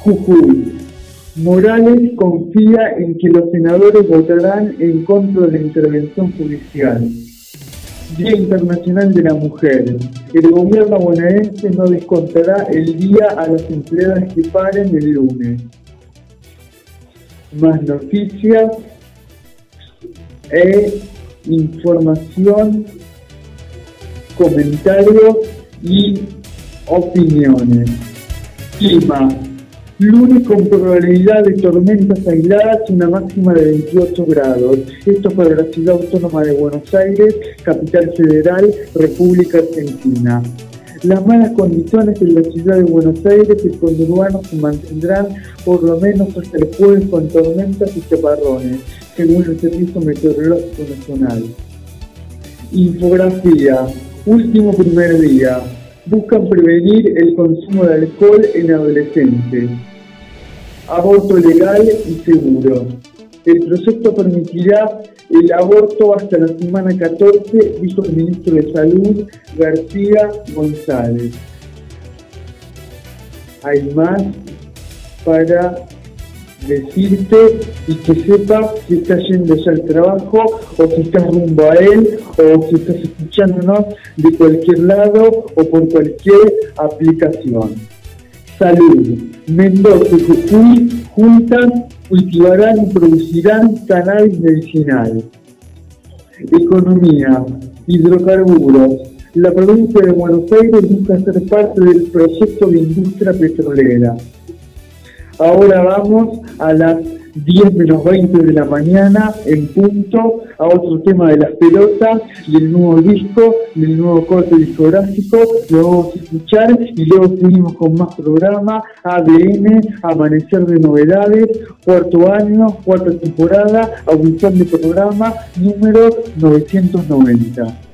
Jujuy. Morales confía en que los senadores votarán en contra de la intervención judicial. Día Internacional de la Mujer. El gobierno bonaerense no descontará el día a las empleadas que paren el lunes. Más noticias e información, comentarios y opiniones. Clima. Lunes con probabilidad de tormentas aisladas, una máxima de 28 grados. Esto para la ciudad autónoma de Buenos Aires, capital federal, República Argentina. Las malas condiciones en la ciudad de Buenos Aires y el conurbano se mantendrán por lo menos hasta el jueves con tormentas y chaparrones, según el Servicio Meteorológico Nacional. Infografía. Último primer día. Buscan prevenir el consumo de alcohol en adolescentes aborto legal y seguro. El proyecto permitirá el aborto hasta la semana 14, dijo el ministro de Salud García González. Hay más para decirte y que sepas si estás yendo ya al trabajo o si estás rumbo a él o si estás escuchándonos de cualquier lado o por cualquier aplicación. Salud. Mendoza y Jujuy juntan, cultivarán y producirán cannabis medicinal. Economía. Hidrocarburos. La provincia de Buenos Aires busca ser parte del proyecto de industria petrolera. Ahora vamos a las 10 menos 20 de la mañana en punto a otro tema de las pelotas y el nuevo disco, del nuevo corte discográfico, lo vamos a escuchar y luego seguimos con más programa, ADN, Amanecer de Novedades, cuarto año, cuarta temporada, audición de programa número 990.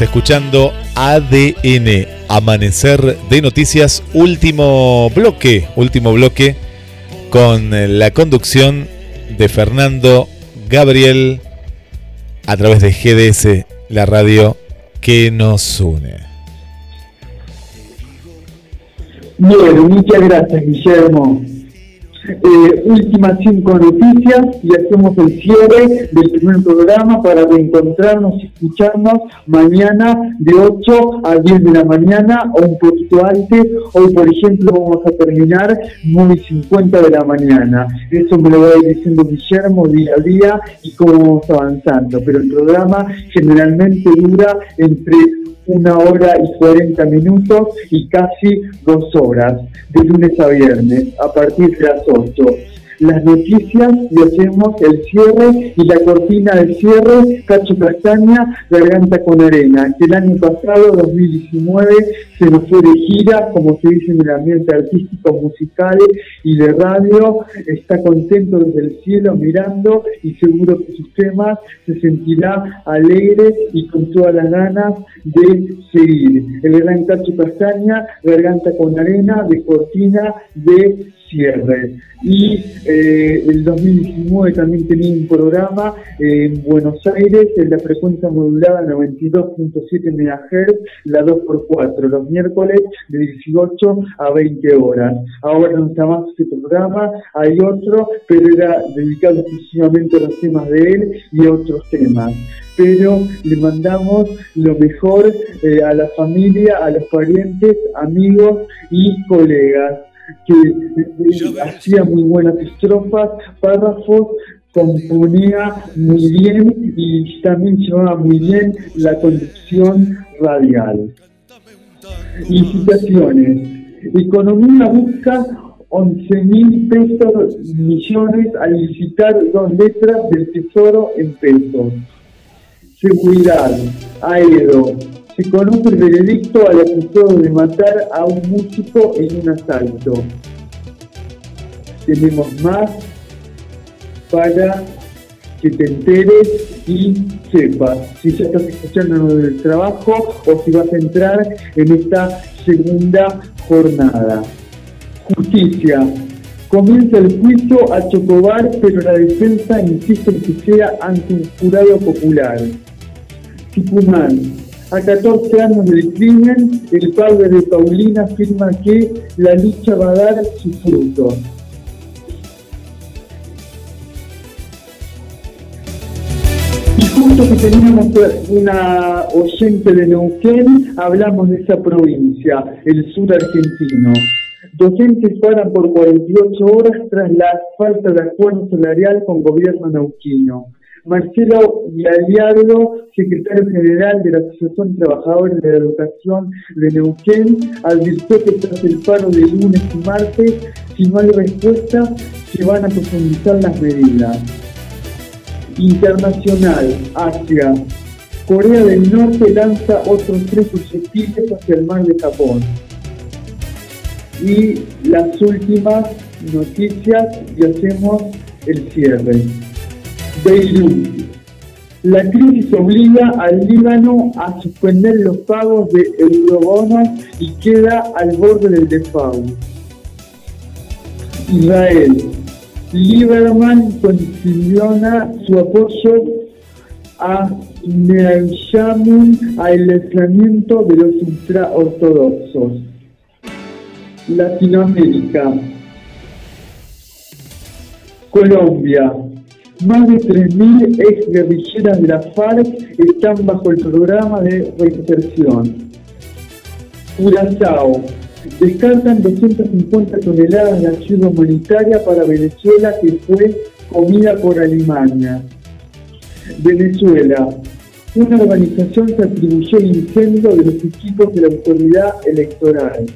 Escuchando ADN, Amanecer de Noticias, último bloque, último bloque con la conducción de Fernando Gabriel a través de GDS, la radio que nos une. Bueno, muchas gracias, Guillermo. Eh, últimas cinco noticias y hacemos el cierre del primer programa para reencontrarnos y escucharnos mañana de 8 a 10 de la mañana o un poquito antes. Hoy, por ejemplo, vamos a terminar 9 y 50 de la mañana. Eso me lo va a ir diciendo Guillermo día a día y cómo vamos avanzando. Pero el programa generalmente dura entre una hora y 40 minutos y casi dos horas, de lunes a viernes, a partir de las 8 las noticias y hacemos el cierre y la cortina del cierre, Cacho Castaña, Garganta con Arena, que el año pasado, 2019, se nos fue de gira, como se dice en el ambiente artístico, musical y de radio, está contento desde el cielo mirando y seguro que sus temas se sentirá alegre y con todas las ganas de seguir. El gran Cacho Castaña, Garganta con Arena, de cortina de cierre. Y eh, el 2019 también tenía un programa en Buenos Aires en la frecuencia modulada 92.7 MHz, la 2x4, los miércoles de 18 a 20 horas. Ahora no está más ese programa, hay otro, pero era dedicado exclusivamente a los temas de él y a otros temas pero le mandamos lo mejor eh, a la familia, a los parientes, amigos y colegas que eh, hacía muy buenas estrofas, párrafos, componía muy bien y también llevaba muy bien la conducción radial. Y citaciones. Economía busca 11 mil pesos millones al licitar dos letras del tesoro en pesos. Seguridad, aero, se conoce el veredicto al acusado de matar a un músico en un asalto. Tenemos más para que te enteres y sepas si ya estás escuchando del trabajo o si vas a entrar en esta segunda jornada. Justicia. Comienza el juicio a Chocobar, pero la defensa insiste en que sea ante un jurado popular. Tucumán. A 14 años del crimen, el padre de Paulina afirma que la lucha va a dar su fruto. Teníamos una oyente de Neuquén, hablamos de esa provincia, el sur argentino. Docentes paran por 48 horas tras la falta de acuerdo salarial con gobierno neuquino. Marcelo Galiardo, secretario general de la Asociación Trabajadores de la Educación de Neuquén, advirtió que tras el paro de lunes y martes, si no hay respuesta, se van a profundizar las medidas. Internacional, Asia. Corea del Norte lanza otros tres proyectiles hacia el mar de Japón. Y las últimas noticias y hacemos el cierre. Beirut. La crisis obliga al Líbano a suspender los pagos de eurobonos y queda al borde del default. Israel. Lieberman condiciona su apoyo a Neayamun al aislamiento de los ultraortodoxos. Latinoamérica. Colombia. Más de 3.000 ex guerrilleras de la FARC están bajo el programa de reinserción. Curazao. Descartan 250 toneladas de ayuda humanitaria para Venezuela que fue comida por Alemania. Venezuela. Una organización se atribuyó el incendio de los equipos de la autoridad electoral.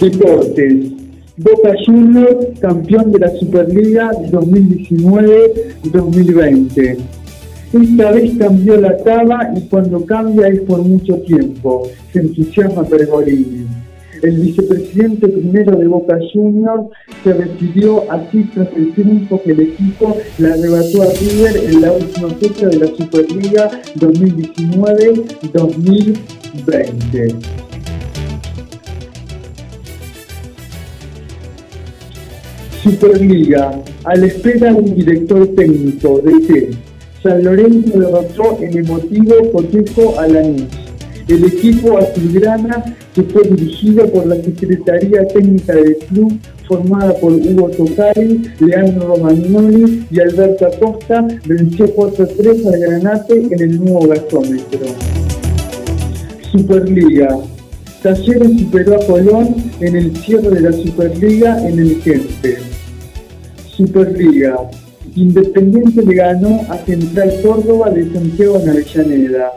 Deportes. Boca Juniors, campeón de la Superliga 2019-2020. Esta vez cambió la taba y cuando cambia es por mucho tiempo. Se entusiasma Pergolini. El vicepresidente primero de Boca Juniors se recibió así tras el triunfo que el equipo le arrebató a River en la última fecha de la Superliga 2019-2020. Superliga, a la espera de un director técnico de que San Lorenzo derrotó en emotivo cotejo a Lanús. El equipo azulgrana, que fue dirigido por la Secretaría Técnica del club, formada por Hugo Tocari, Leandro Romagnoli y Alberto Acosta, venció 4-3 al Granate en el nuevo gasómetro. Superliga. Talleres superó a Colón en el cierre de la Superliga en el Gente. Superliga. Independiente le ganó a Central Córdoba de Santiago en.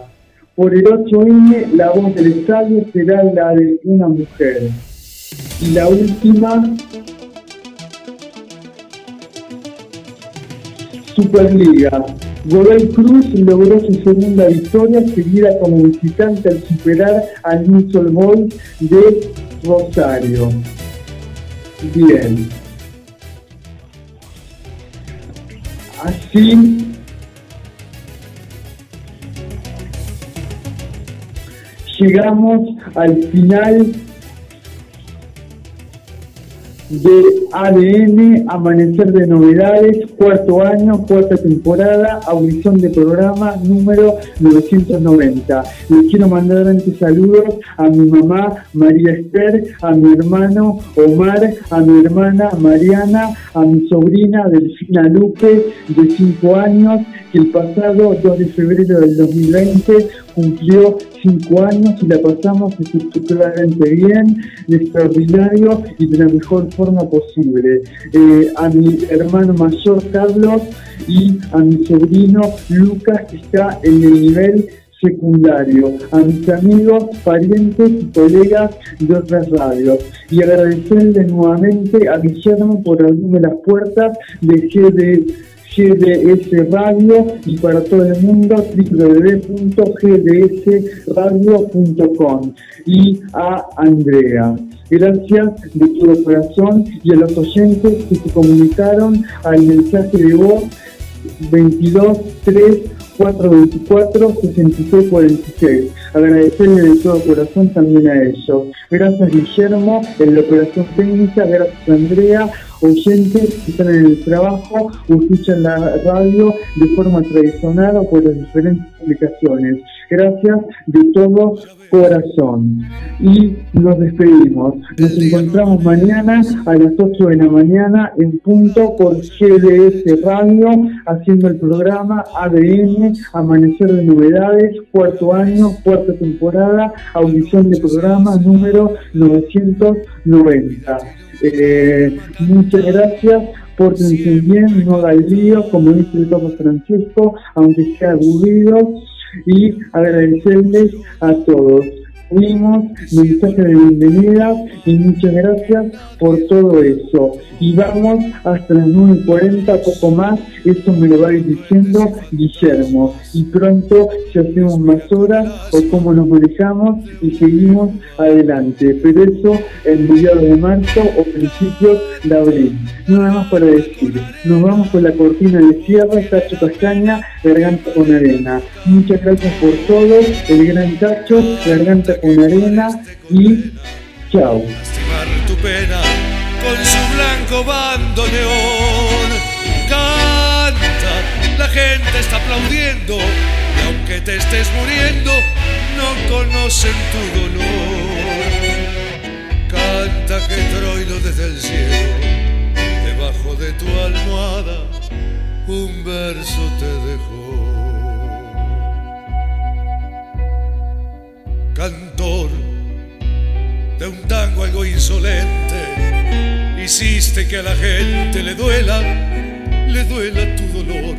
Por el 8M, la voz del estadio será la de una mujer. Y la última, Superliga. Godoy Cruz logró su segunda victoria seguida como visitante al superar al Newell's Boys de Rosario. Bien. Así. Llegamos al final de ADN, Amanecer de Novedades, cuarto año, cuarta temporada, audición de programa número 990. Les quiero mandar antes saludos a mi mamá María Esther, a mi hermano Omar, a mi hermana Mariana, a mi sobrina Delfina Lupe, de 5 años, que el pasado 2 de febrero del 2020 cumplió cinco años y la pasamos espectacularmente bien, extraordinario y de la mejor forma posible. Eh, a mi hermano mayor Carlos y a mi sobrino Lucas que está en el nivel secundario, a mis amigos, parientes y colegas de otras radios y agradecerle nuevamente a Guillermo por abrirme las puertas de GD GDS Radio y para todo el mundo www.gdsradio.com y a Andrea. Gracias de todo corazón y a los oyentes que se comunicaron al mensaje de voz 22 3 424 6646. Agradecerle de todo corazón también a ellos. Gracias Guillermo en la operación técnica, gracias Andrea, oyentes que están en el trabajo o escuchan la radio de forma tradicional o por las diferentes aplicaciones. Gracias de todo corazón. Y nos despedimos. Nos encontramos mañana a las 8 de la mañana en punto por GDS Radio, haciendo el programa ADN, Amanecer de Novedades, cuarto año, cuarta temporada, audición de programa número 990. Eh, muchas gracias, pórtense bien, no da el lío, como dice el Papa Francisco, aunque sea aburrido, y agradecerles a todos fuimos, mensaje de bienvenida y muchas gracias por todo eso. Y vamos hasta las 9.40, poco más, eso me lo va a ir diciendo Guillermo. Y pronto si hacemos más horas o cómo nos manejamos y seguimos adelante. Pero eso en mediados de marzo o principios de abril. Nada más para decir, nos vamos con la cortina de cierre, Tacho Castaña, Garganta con Arena. Muchas gracias por todo, el gran Tacho, Garganta con Arena y chao. Tu pena con su blanco bandoneón. Canta, la gente está aplaudiendo y aunque te estés muriendo, no conocen tu dolor. Canta que Troilo desde el cielo, debajo de tu almohada, un verso te dejó. Cantor de un tango algo insolente, hiciste que a la gente le duela, le duela tu dolor.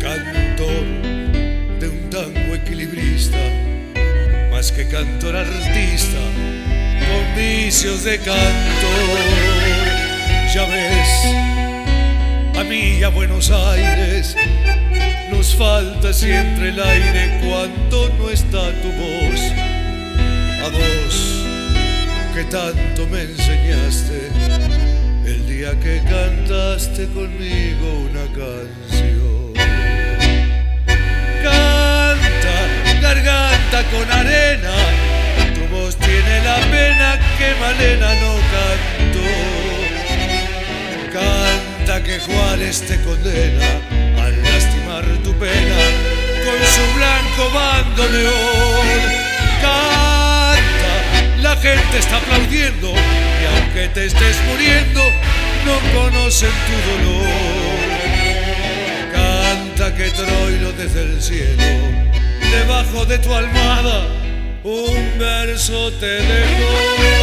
Cantor de un tango equilibrista, más que cantor artista, con vicios de cantor. Ya ves, a mí a Buenos Aires falta siempre el aire cuando no está tu voz. A dos que tanto me enseñaste el día que cantaste conmigo una canción. Canta, garganta con arena, tu voz tiene la pena que Malena no cantó. Canta que Juárez te condena tu pena con su blanco bandoneón. Canta, la gente está aplaudiendo y aunque te estés muriendo, no conocen tu dolor. Canta que Troilo desde el cielo, debajo de tu almohada, un verso te dejó.